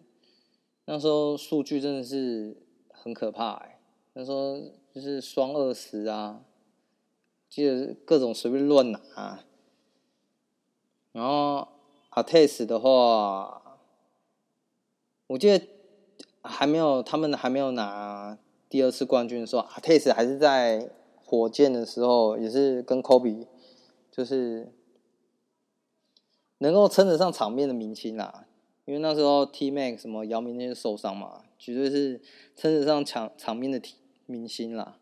那时候数据真的是。很可怕哎、欸，他说就是双二十啊，记得各种随便乱拿、啊。然后 Artest 的话，我记得还没有他们还没有拿第二次冠军的时候，Artest 还是在火箭的时候，也是跟 Kobe 就是能够称得上场面的明星啦。因为那时候 T-Mac 什么姚明那些受伤嘛，绝对是称得上场场面的明星啦。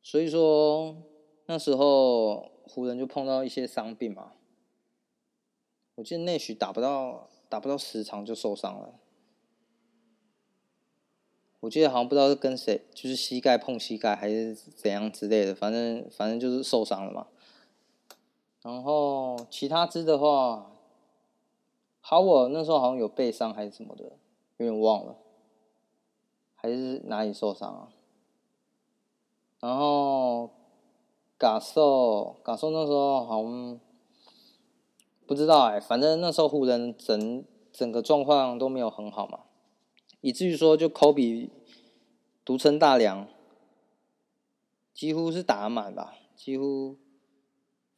所以说那时候湖人就碰到一些伤病嘛。我记得内许打不到打不到十场就受伤了。我记得好像不知道是跟谁，就是膝盖碰膝盖还是怎样之类的，反正反正就是受伤了嘛。然后其他支的话。好，我那时候好像有背伤还是什么的，有点忘了，还是哪里受伤啊？然后，嘎兽，嘎兽那时候好像不知道哎、反正那时候湖人整整个状况都没有很好嘛，以至于说就科比独撑大梁，几乎是打满吧，几乎，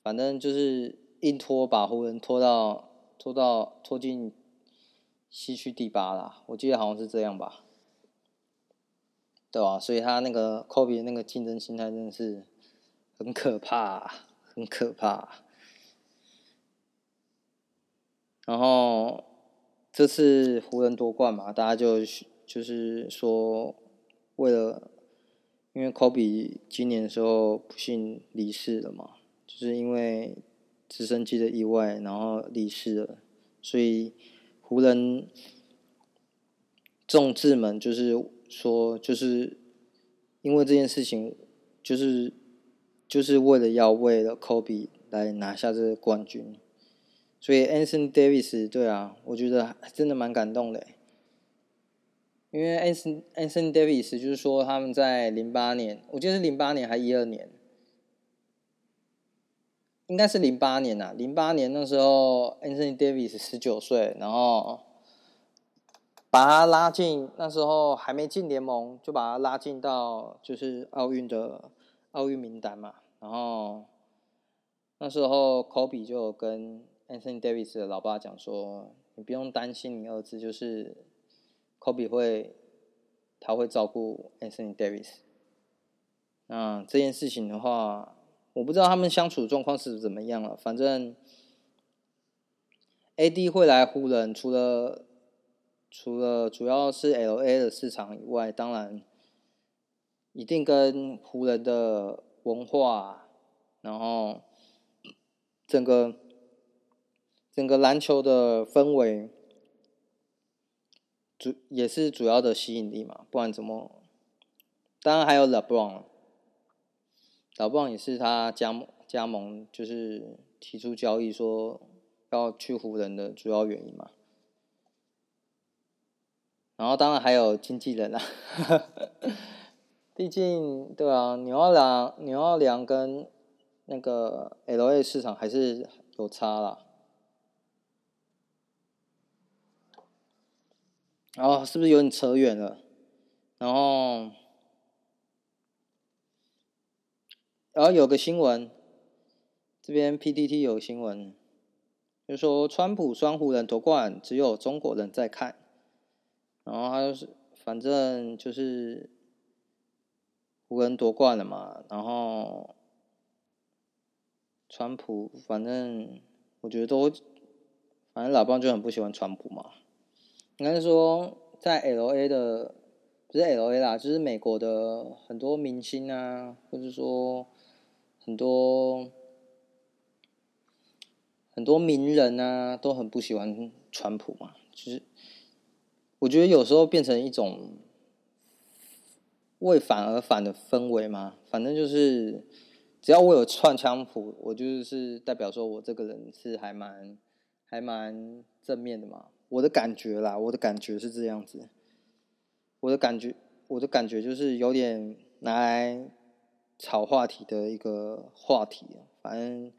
反正就是硬拖把湖人拖到。拖到拖进西区第八了，我记得好像是这样吧，对吧？所以他那个科比的那个竞争心态真的是很可怕，很可怕。然后这次湖人夺冠嘛，大家就就是说，为了因为科比今年的时候不幸离世了嘛，就是因为。直升机的意外，然后离世了，所以湖人众志们就是说，就是因为这件事情，就是就是为了要为了 Kobe 来拿下这个冠军。所以 Anson Davis 对啊，我觉得真的蛮感动的。因为 Anson Anson Davis 就是说他们在零八年，我记得是零八年还一二年，应该是零八年呐。零八年那时候 Anthony Davis 十九岁，然后把他拉进那时候还没进联盟，就把他拉进到就是奥运的奥运名单嘛。然后那时候 Kobe 就跟 Anthony Davis 的老爸讲说：“你不用担心你儿子，就是。” Kobe 会，他会照顾 Anthony Davis。那这件事情的话，我不知道他们相处状况是怎么样了。反正 AD 会来湖人，除了除了主要是 LA 的市场以外，当然一定跟湖人的文化，然后整个整个篮球的氛围。主也是主要的吸引力嘛，不然怎么？当然还有 LeBron LeBron，LeBron 也是他加盟加盟，就是提出交易说要去湖人的主要原因嘛。然后当然还有经纪人啊，毕竟对啊，牛二良牛二良跟那个 LA 市场还是有差啦。然后是不是有点扯远了？然后，然后有个新闻，这边 PTT 有新闻，就说川普双湖人夺冠，只有中国人在看。然后他就是，反正就是湖人夺冠了嘛。然后，川普反正我觉得都，反正老棒就很不喜欢川普嘛。应该是说，在 L A 的不是 L A 啦，就是美国的很多明星啊，或者说很多很多名人啊，都很不喜欢川普嘛。就是我觉得有时候变成一种为反而反的氛围嘛。反正就是只要我有串川普，我就是代表说我这个人是还蛮还蛮正面的嘛。我的感觉啦，我的感觉是这样子。我的感觉，我的感觉就是有点拿来炒话题的一个话题。反正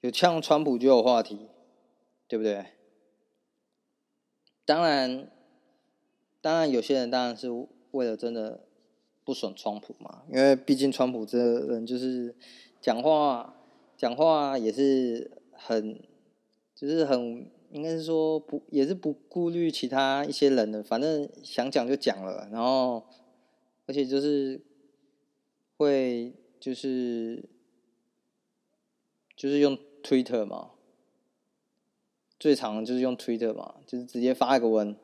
有呛川普就有话题，对不对？当然，当然有些人当然是为了真的不爽川普嘛，因为毕竟川普这个人就是讲话，讲话也是很，就是很。应该是说不，也是不顾虑其他一些人的，反正想讲就讲了，然后而且就是会就是就是用 Twitter 嘛，最常就是用 Twitter 嘛，就是直接发一个文，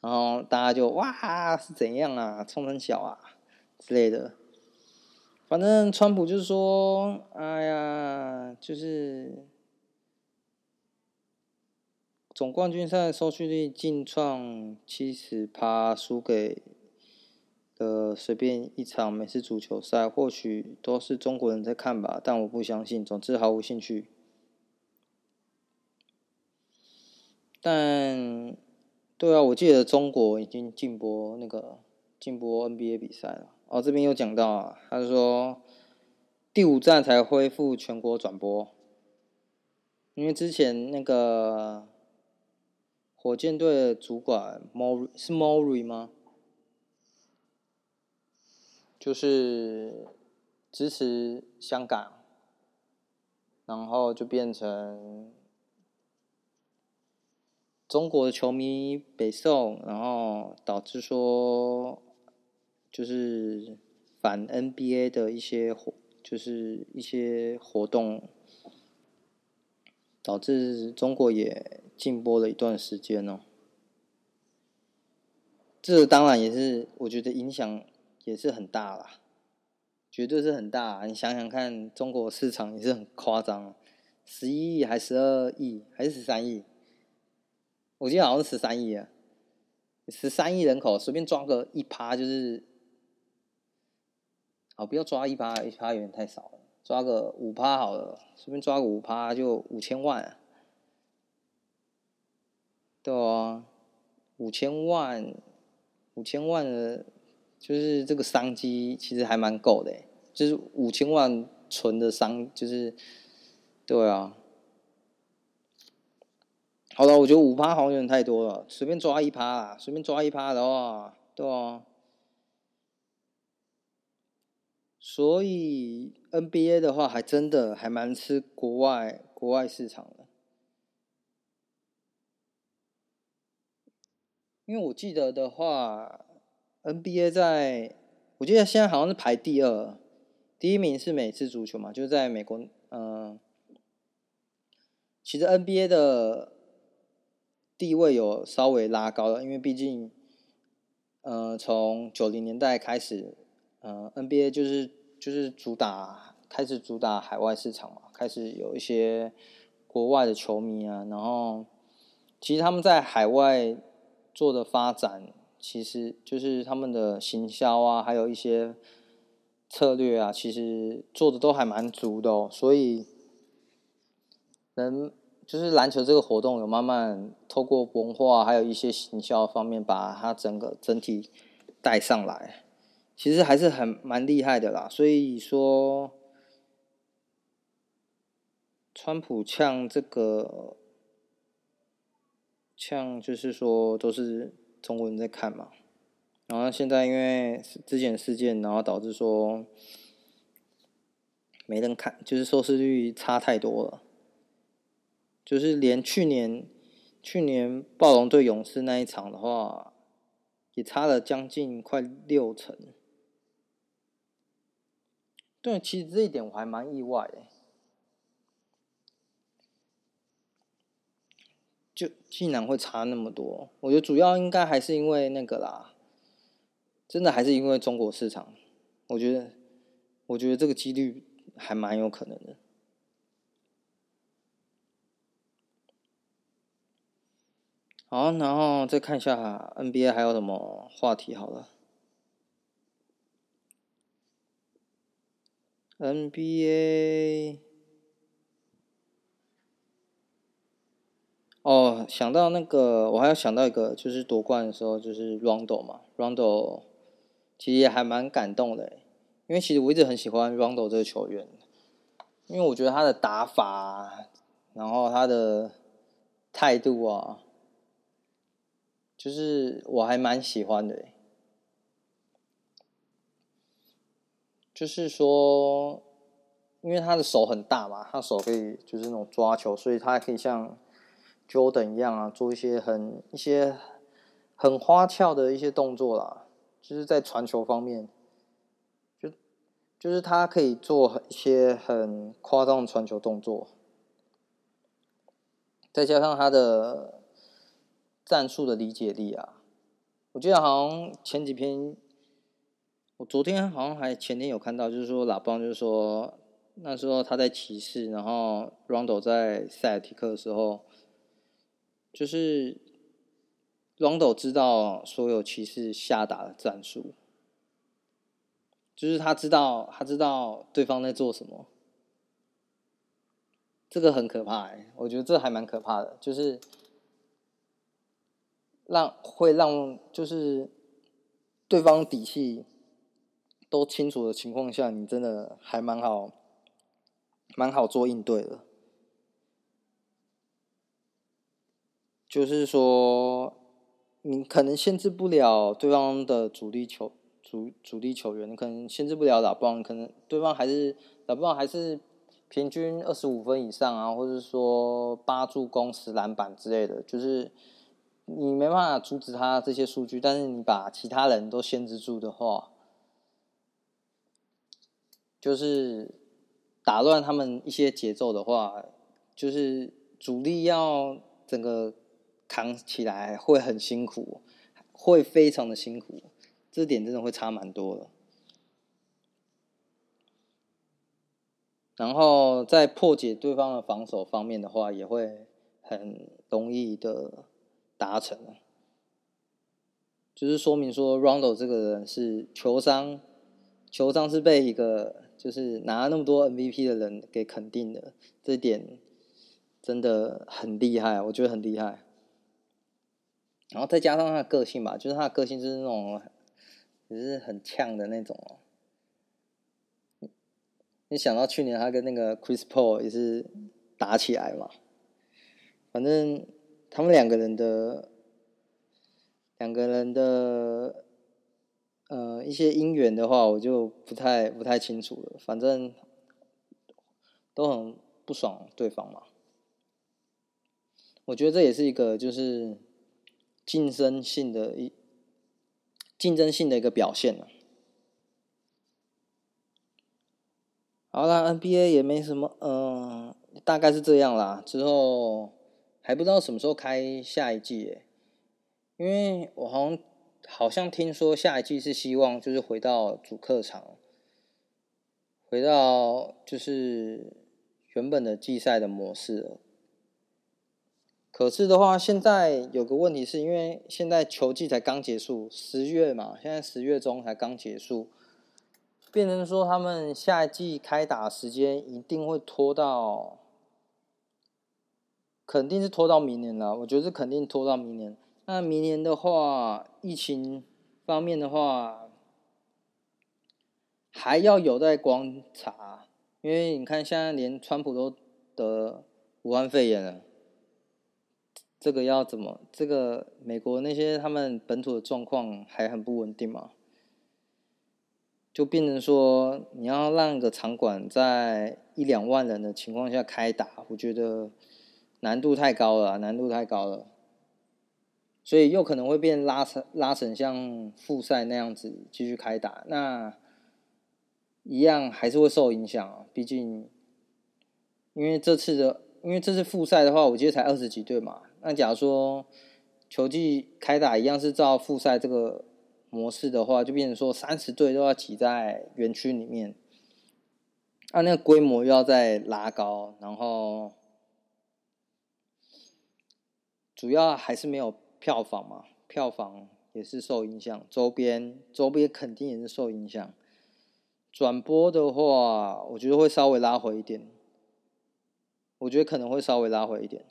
然后大家就哇是怎样啊，冲很小啊之类的，反正川普就是说，哎呀，就是。总冠军赛收视率净创七十趴，输给的随便一场美式足球赛，或许都是中国人在看吧，但我不相信。总之毫无兴趣。但，对啊，我记得中国已经禁播那个禁播 NBA 比赛了。哦，这边有讲到啊，他说第五站才恢复全国转播，因为之前那个。火箭队的主管 Mo 是 Morey 吗？就是支持香港，然后就变成中国的球迷北送，然后导致说就是反 NBA 的一些活，就是一些活动，导致中国也。禁播了一段时间哦，这当然也是我觉得影响也是很大啦，绝对是很大。你想想看，中国市场也是很夸张，十一亿还十二亿还是十三亿？我记得好像是十三亿啊，十三亿人口随便抓个一趴就是，好，不要抓一趴，一趴有点太少了，抓个五趴好了，随便抓个五趴就五千万啊，对啊，五千万，五千万的，就是这个商机其实还蛮够的，就是五千万存的商，就是，对啊。好了，我觉得五趴好像有点太多了，随便抓一趴啦，随便抓一趴的话，对啊。所以 NBA 的话，还真的还蛮吃国外国外市场的，因为我记得的话，NBA 在，我记得现在好像是排第二，第一名是美式足球嘛，就是在美国，嗯、其实 NBA 的地位有稍微拉高了，因为毕竟，呃，从九零年代开始，呃，NBA 就是。就是主打开始主打海外市场嘛，开始有一些国外的球迷啊，然后其实他们在海外做的发展，其实就是他们的行销啊，还有一些策略啊，其实做的都还蛮足的哦。所以，能就是篮球这个活动有慢慢透过文化还有一些行销方面，把它整个整体带上来。其实还是很蛮厉害的啦，所以说，川普呛这个呛就是说都是中国人在看嘛，然后现在因为之前事件，然后导致说没人看，就是收视率差太多了，就是连去年去年暴龙对勇士那一场的话，也差了将近快六成。对，其实这一点我还蛮意外的，就竟然会差那么多。我觉得主要应该还是因为那个啦，真的还是因为中国市场。我觉得，我觉得这个几率还蛮有可能的。好，然后再看一下 NBA 还有什么话题好了。NBA，哦，想到那个，我还要想到一个，就是夺冠的时候，就是 Rondo 嘛，Rondo 其实也还蛮感动的，因为其实我一直很喜欢 Rondo 这个球员，因为我觉得他的打法，然后他的态度啊，就是我还蛮喜欢的。就是说，因为他的手很大嘛，他手可以就是那种抓球，所以他可以像 Jordan 一样啊，做一些很一些很花俏的一些动作啦。就是在传球方面，就就是他可以做一些很夸张的传球动作，再加上他的战术的理解力啊，我记得好像前几篇。我昨天好像还前天有看到，就是说拉邦就是说那时候他在骑士，然后 Rondo 在塞尔提克的时候，就是 Rondo 知道所有骑士下达的战术，就是他知道他知道对方在做什么，这个很可怕哎，我觉得这还蛮可怕的，就是让会让就是对方底气。都清楚的情况下，你真的还蛮好，蛮好做应对的。就是说，你可能限制不了对方的主力球主主力球员，你可能限制不了老邦，可能对方还是老邦还是平均二十五分以上啊，或者说八助攻十篮板之类的，就是你没办法阻止他这些数据，但是你把其他人都限制住的话。就是打乱他们一些节奏的话，就是主力要整个扛起来会很辛苦，会非常的辛苦，这点真的会差蛮多的。然后在破解对方的防守方面的话，也会很容易的达成。就是说明说，Rondo 这个人是球商。球商是被一个就是拿了那么多 MVP 的人给肯定的，这点真的很厉害，我觉得很厉害。然后再加上他的个性吧，就是他的个性就是那种，就是很呛的那种哦。你想到去年他跟那个 Chris Paul 也是打起来嘛，反正他们两个人的两个人的。呃，一些姻缘的话，我就不太不太清楚了。反正都很不爽对方嘛。我觉得这也是一个就是竞争性的一竞争性的一个表现。好啦，NBA 也没什么，嗯、大概是这样啦。之后还不知道什么时候开下一季耶，因为我好像。好像听说下一季是希望就是回到主客场，回到就是原本的季赛的模式了。可是的话，现在有个问题是因为现在球季才刚结束，十月嘛，现在十月中才刚结束，变成说他们下一季开打时间一定会拖到，肯定是拖到明年了。我觉得是肯定拖到明年。那明年的话，疫情方面的话，还要有待观察，因为你看现在连川普都得武汉肺炎了，这个要怎么？这个美国那些他们本土的状况还很不稳定嘛，就变成说你要让个场馆在一两万人的情况下开打，我觉得难度太高了，难度太高了。所以又可能会变拉成拉成像复赛那样子继续开打，那一样还是会受影响啊。毕竟，因为这次的，因为这次复赛的话，我记得才二十几队嘛。那假如说球季开打一样是照复赛这个模式的话，就变成说三十队都要挤在园区里面，啊，那个规模又要再拉高，然后主要还是没有。票房嘛，票房也是受影响，周边周边肯定也是受影响。转播的话，我觉得会稍微拉回一点，我觉得可能会稍微拉回一点。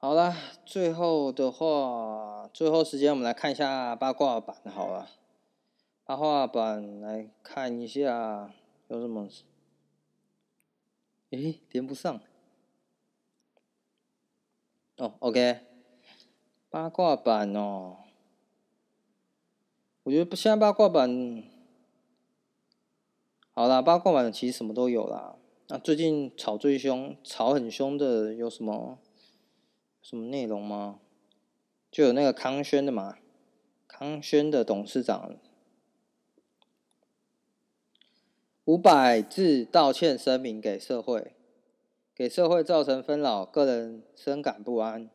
好了，最后的话，最后时间我们来看一下八卦版好了，八卦版来看一下有什么。诶，连不上。哦，OK，八卦版哦。我觉得现在八卦版，好啦，八卦版其实什么都有啦。那最近吵最凶、吵很凶的有什么？什么内容吗？就有那个康轩的嘛，康轩的董事长。五百字道歉声明给社会，给社会造成纷扰，个人深感不安。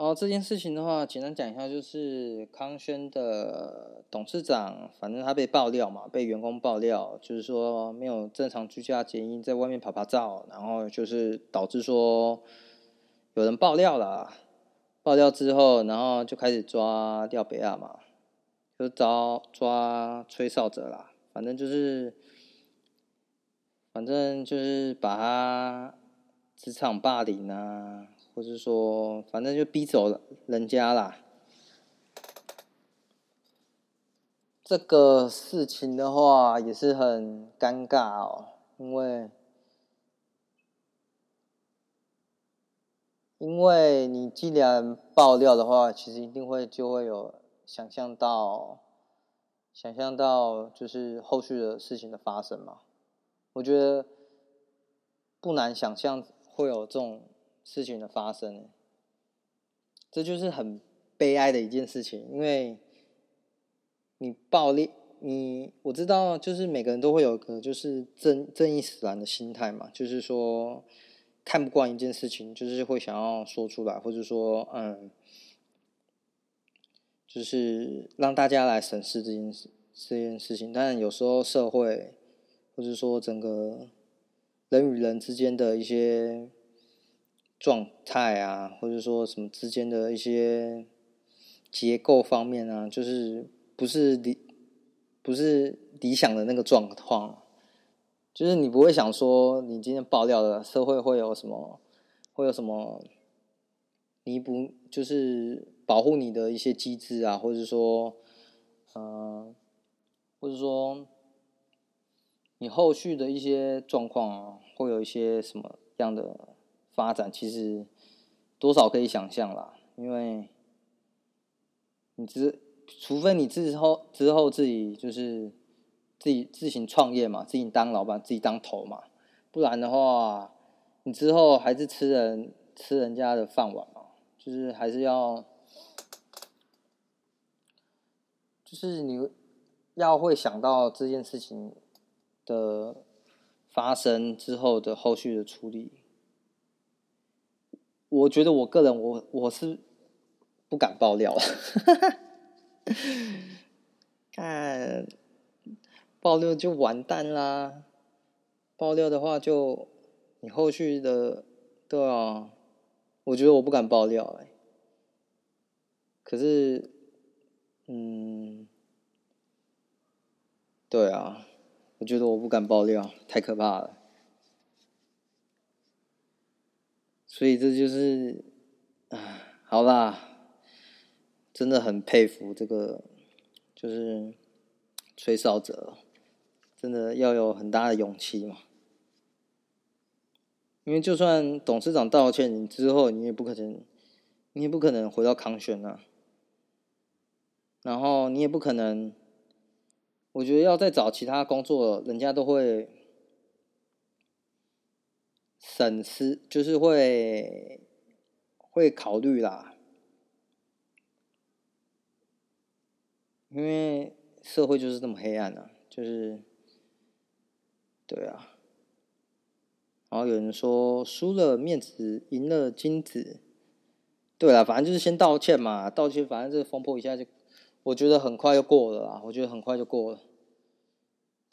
哦，这件事情的话，简单讲一下，就是康轩的董事长，反正他被爆料嘛，被员工爆料，就是说没有正常居家检疫，在外面趴趴走，然后就是导致说有人爆料了，爆料之后，然后就开始抓廖北亚嘛。就找抓吹哨者啦，反正就是，反正就是把他职场霸凌啊，或是说，反正就逼走了人家啦。这个事情的话也是很尴尬哦，因为，因为你既然爆料的话，其实一定会就会有。想象到，想象到就是后续的事情的发生嘛，我觉得不难想象会有这种事情的发生，这就是很悲哀的一件事情，因为你暴力，你我知道，就是每个人都会有个就是正正义使然的心态嘛，就是说看不惯一件事情，就是会想要说出来，或者说嗯。就是让大家来审视这件事这件事情，但有时候社会，或者说整个人与人之间的一些状态啊，或者说什么之间的一些结构方面啊，就是不是理不是理想的那个状况，就是你不会想说你今天爆料了，社会会有什么会有什么弥补，就是保护你的一些机制啊，或者说，嗯、或者说你后续的一些状况啊，会有一些什么样的发展，其实多少可以想象啦，因为你只除非你之后之后自己就是自己自行创业嘛，自己当老板，自己当头嘛，不然的话，你之后还是吃人吃人家的饭碗嘛，就是还是要，就是你要会想到这件事情的发生之后的后续的处理。我觉得我个人我我是不敢爆料了，看爆料就完蛋啦！爆料的话就你后续的对啊，我觉得我不敢爆料哎、可是，嗯，对啊，我觉得我不敢爆料，太可怕了。所以这就是，啊，好啦，真的很佩服这个，就是吹哨者，真的要有很大的勇气嘛。因为就算董事长道歉，你之后你也不可能，你也不可能回到康轩啊。然后你也不可能，我觉得要再找其他工作，人家都会。审视就是会会考虑啦，因为社会就是这么黑暗啊，就是对啊。然后有人说输了面子，赢了金子，对啊，反正就是先道歉嘛，道歉，反正这个风波一下就，我觉得很快就过了啦，我觉得很快就过了，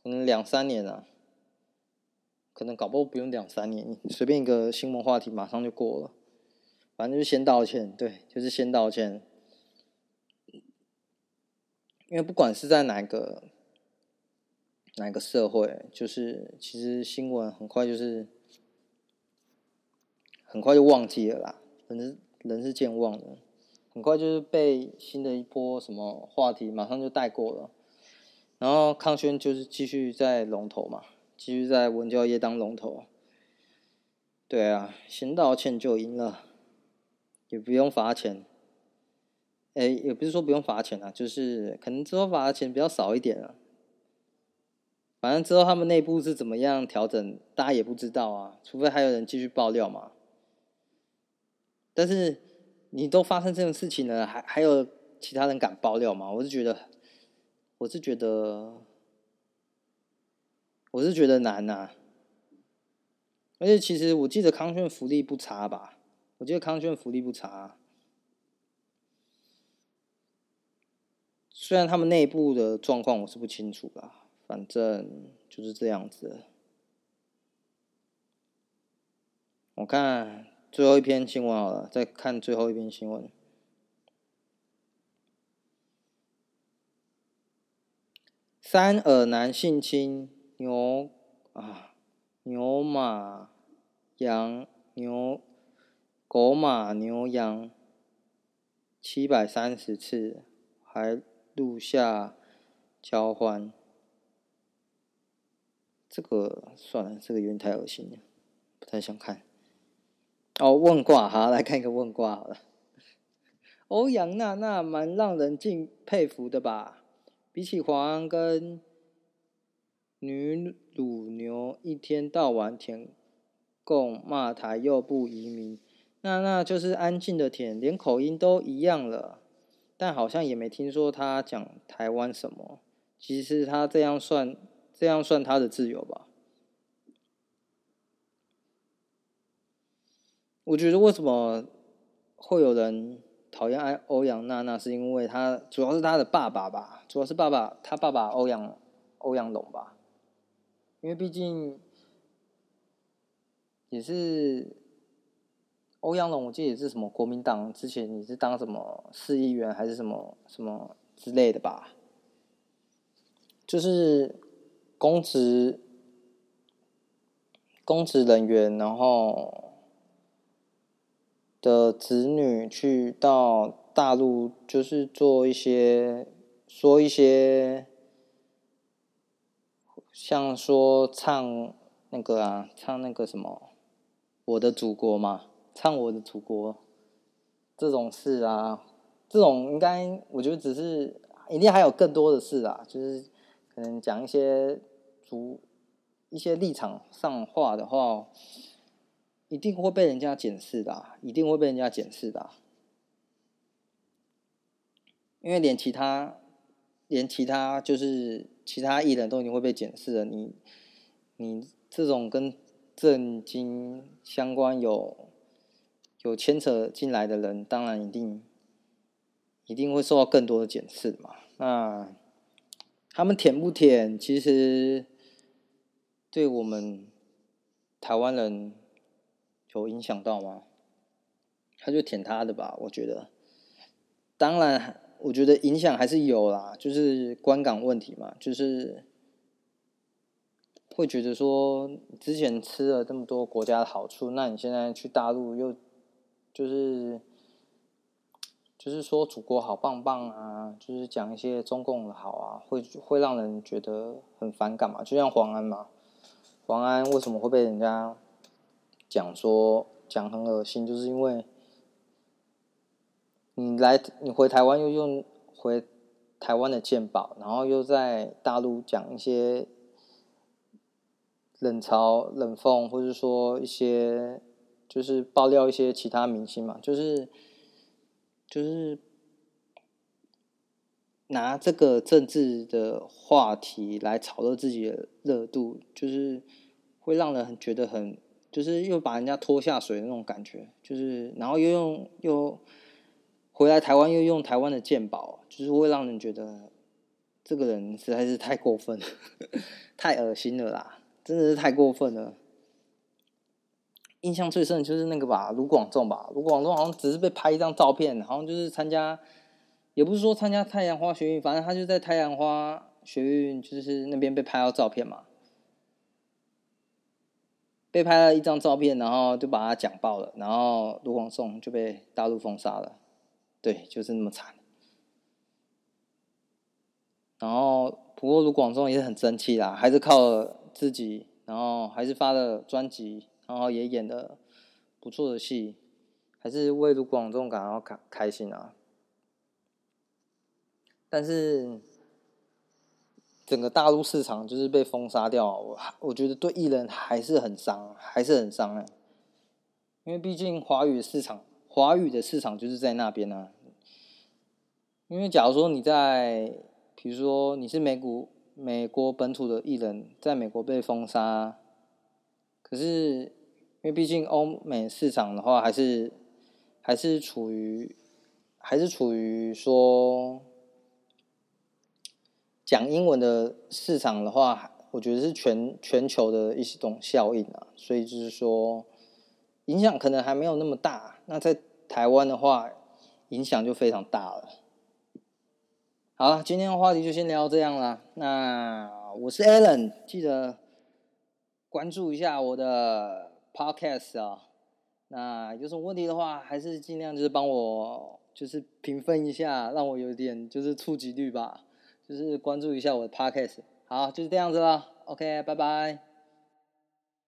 可能两三年了。可能搞不不用两三年，随便一个新闻话题马上就过了。反正就是先道歉，对，就是先道歉。因为不管是在哪个哪个社会，就是其实新闻很快就是很快就忘记了啦。人是人是健忘的，很快就是被新的一波什么话题马上就带过了。然后康轩就是继续在龙头嘛。继续在文教业当龙头，对啊，先道歉就赢了，也不用罚钱。哎，也不是说不用罚钱啊，就是可能之后罚的钱比较少一点啊。反正之后他们内部是怎么样调整，大家也不知道啊。除非还有人继续爆料嘛。但是你都发生这种事情了，还还有其他人敢爆料吗？我是觉得，我是觉得。我是觉得难呐、而且其实我记得康轩福利不差吧？我记得康轩福利不差，虽然他们内部的状况我是不清楚啦，反正就是这样子。我看最后一篇新闻好了，再看最后一篇新闻。三耳男性侵。牛啊，牛马羊牛狗马牛羊七百三十次，还录下交欢。这个算了，这个有点太恶心了，不太想看。哦，问卦，哈，来看一个问卦好了。欧阳娜娜蛮让人敬佩服的吧？比起黄安跟。女乳牛一天到晚舔共骂台又不移民，那那就是安静的舔，连口音都一样了。但好像也没听说他讲台湾什么。其实他这样算，这样算他的自由吧？我觉得为什么会有人讨厌欧欧阳娜娜，是因为他主要是他的爸爸吧？主要是爸爸，他爸爸欧阳欧阳龙吧？因为毕竟也是欧阳龙，我记得也是什么国民党之前你是当什么市议员还是什么什么之类的吧？就是公职公职人员，然后的子女去到大陆，就是做一些说一些，像说唱那个啊，唱那个什么我的祖国嘛。唱我的祖国这种事啊，这种应该我觉得只是一定还有更多的事啊，就是可能讲一些主一些立场上话的话，一定会被人家检视的，一定会被人家检视的，因为连其他连其他就是其他艺人都已经会被检视了，你你这种跟政经相关有。有牵扯进来的人，当然一定一定会受到更多的检视嘛。那他们舔不舔，其实对我们台湾人有影响到吗？他就舔他的吧，我觉得。当然，我觉得影响还是有啦，就是观感问题嘛，就是会觉得说，之前吃了这么多国家的好处，那你现在去大陆又。就是，就是说祖国好棒棒啊，就是讲一些中共的好啊，会会让人觉得很反感嘛。就像黄安嘛，黄安为什么会被人家讲说讲很恶心，就是因为你来你回台湾又用回台湾的健保，然后又在大陆讲一些冷嘲冷讽，或者说一些。就是爆料一些其他明星嘛，就是就是拿这个政治的话题来炒热自己的热度，就是会让人很觉得很，就是又把人家拖下水的那种感觉，就是然后又用又回来台湾又用台湾的鉴宝，就是会让人觉得这个人实在是太过分了，太恶心了啦，真的是太过分了。印象最深的就是那个吧，卢广仲吧，卢广仲好像只是被拍一张照片，好像就是参加，也不是说参加太阳花学运，反正他就在太阳花学运就是那边被拍到照片嘛，被拍了一张照片，然后就把他讲爆了，然后卢广仲就被大陆封杀了，对，就是那么惨。然后不过卢广仲也是很争气啦，还是靠自己，然后还是发了专辑。然后也演的不错的戏，还是为卢广仲感到开开心啊。但是整个大陆市场就是被封杀掉，我我觉得对艺人还是很伤，还是很伤哎。因为毕竟华语市场，华语的市场就是在那边啊。因为假如说你在，比如说你是美股美国本土的艺人，在美国被封杀，可是。因为毕竟欧美市场的话，还是还是处于还是处于说讲英文的市场的话，我觉得是全全球的一种效应啊，所以就是说影响可能还没有那么大。那在台湾的话，影响就非常大了。好了，今天的话题就先聊这样了。那我是 Alan，记得关注一下我的。Podcast 啊，那有什么问题的话，还是尽量就是帮我就是评分一下，让我有点就是触及率吧，就是关注一下我的 Podcast。好，就是这样子了，OK，拜拜。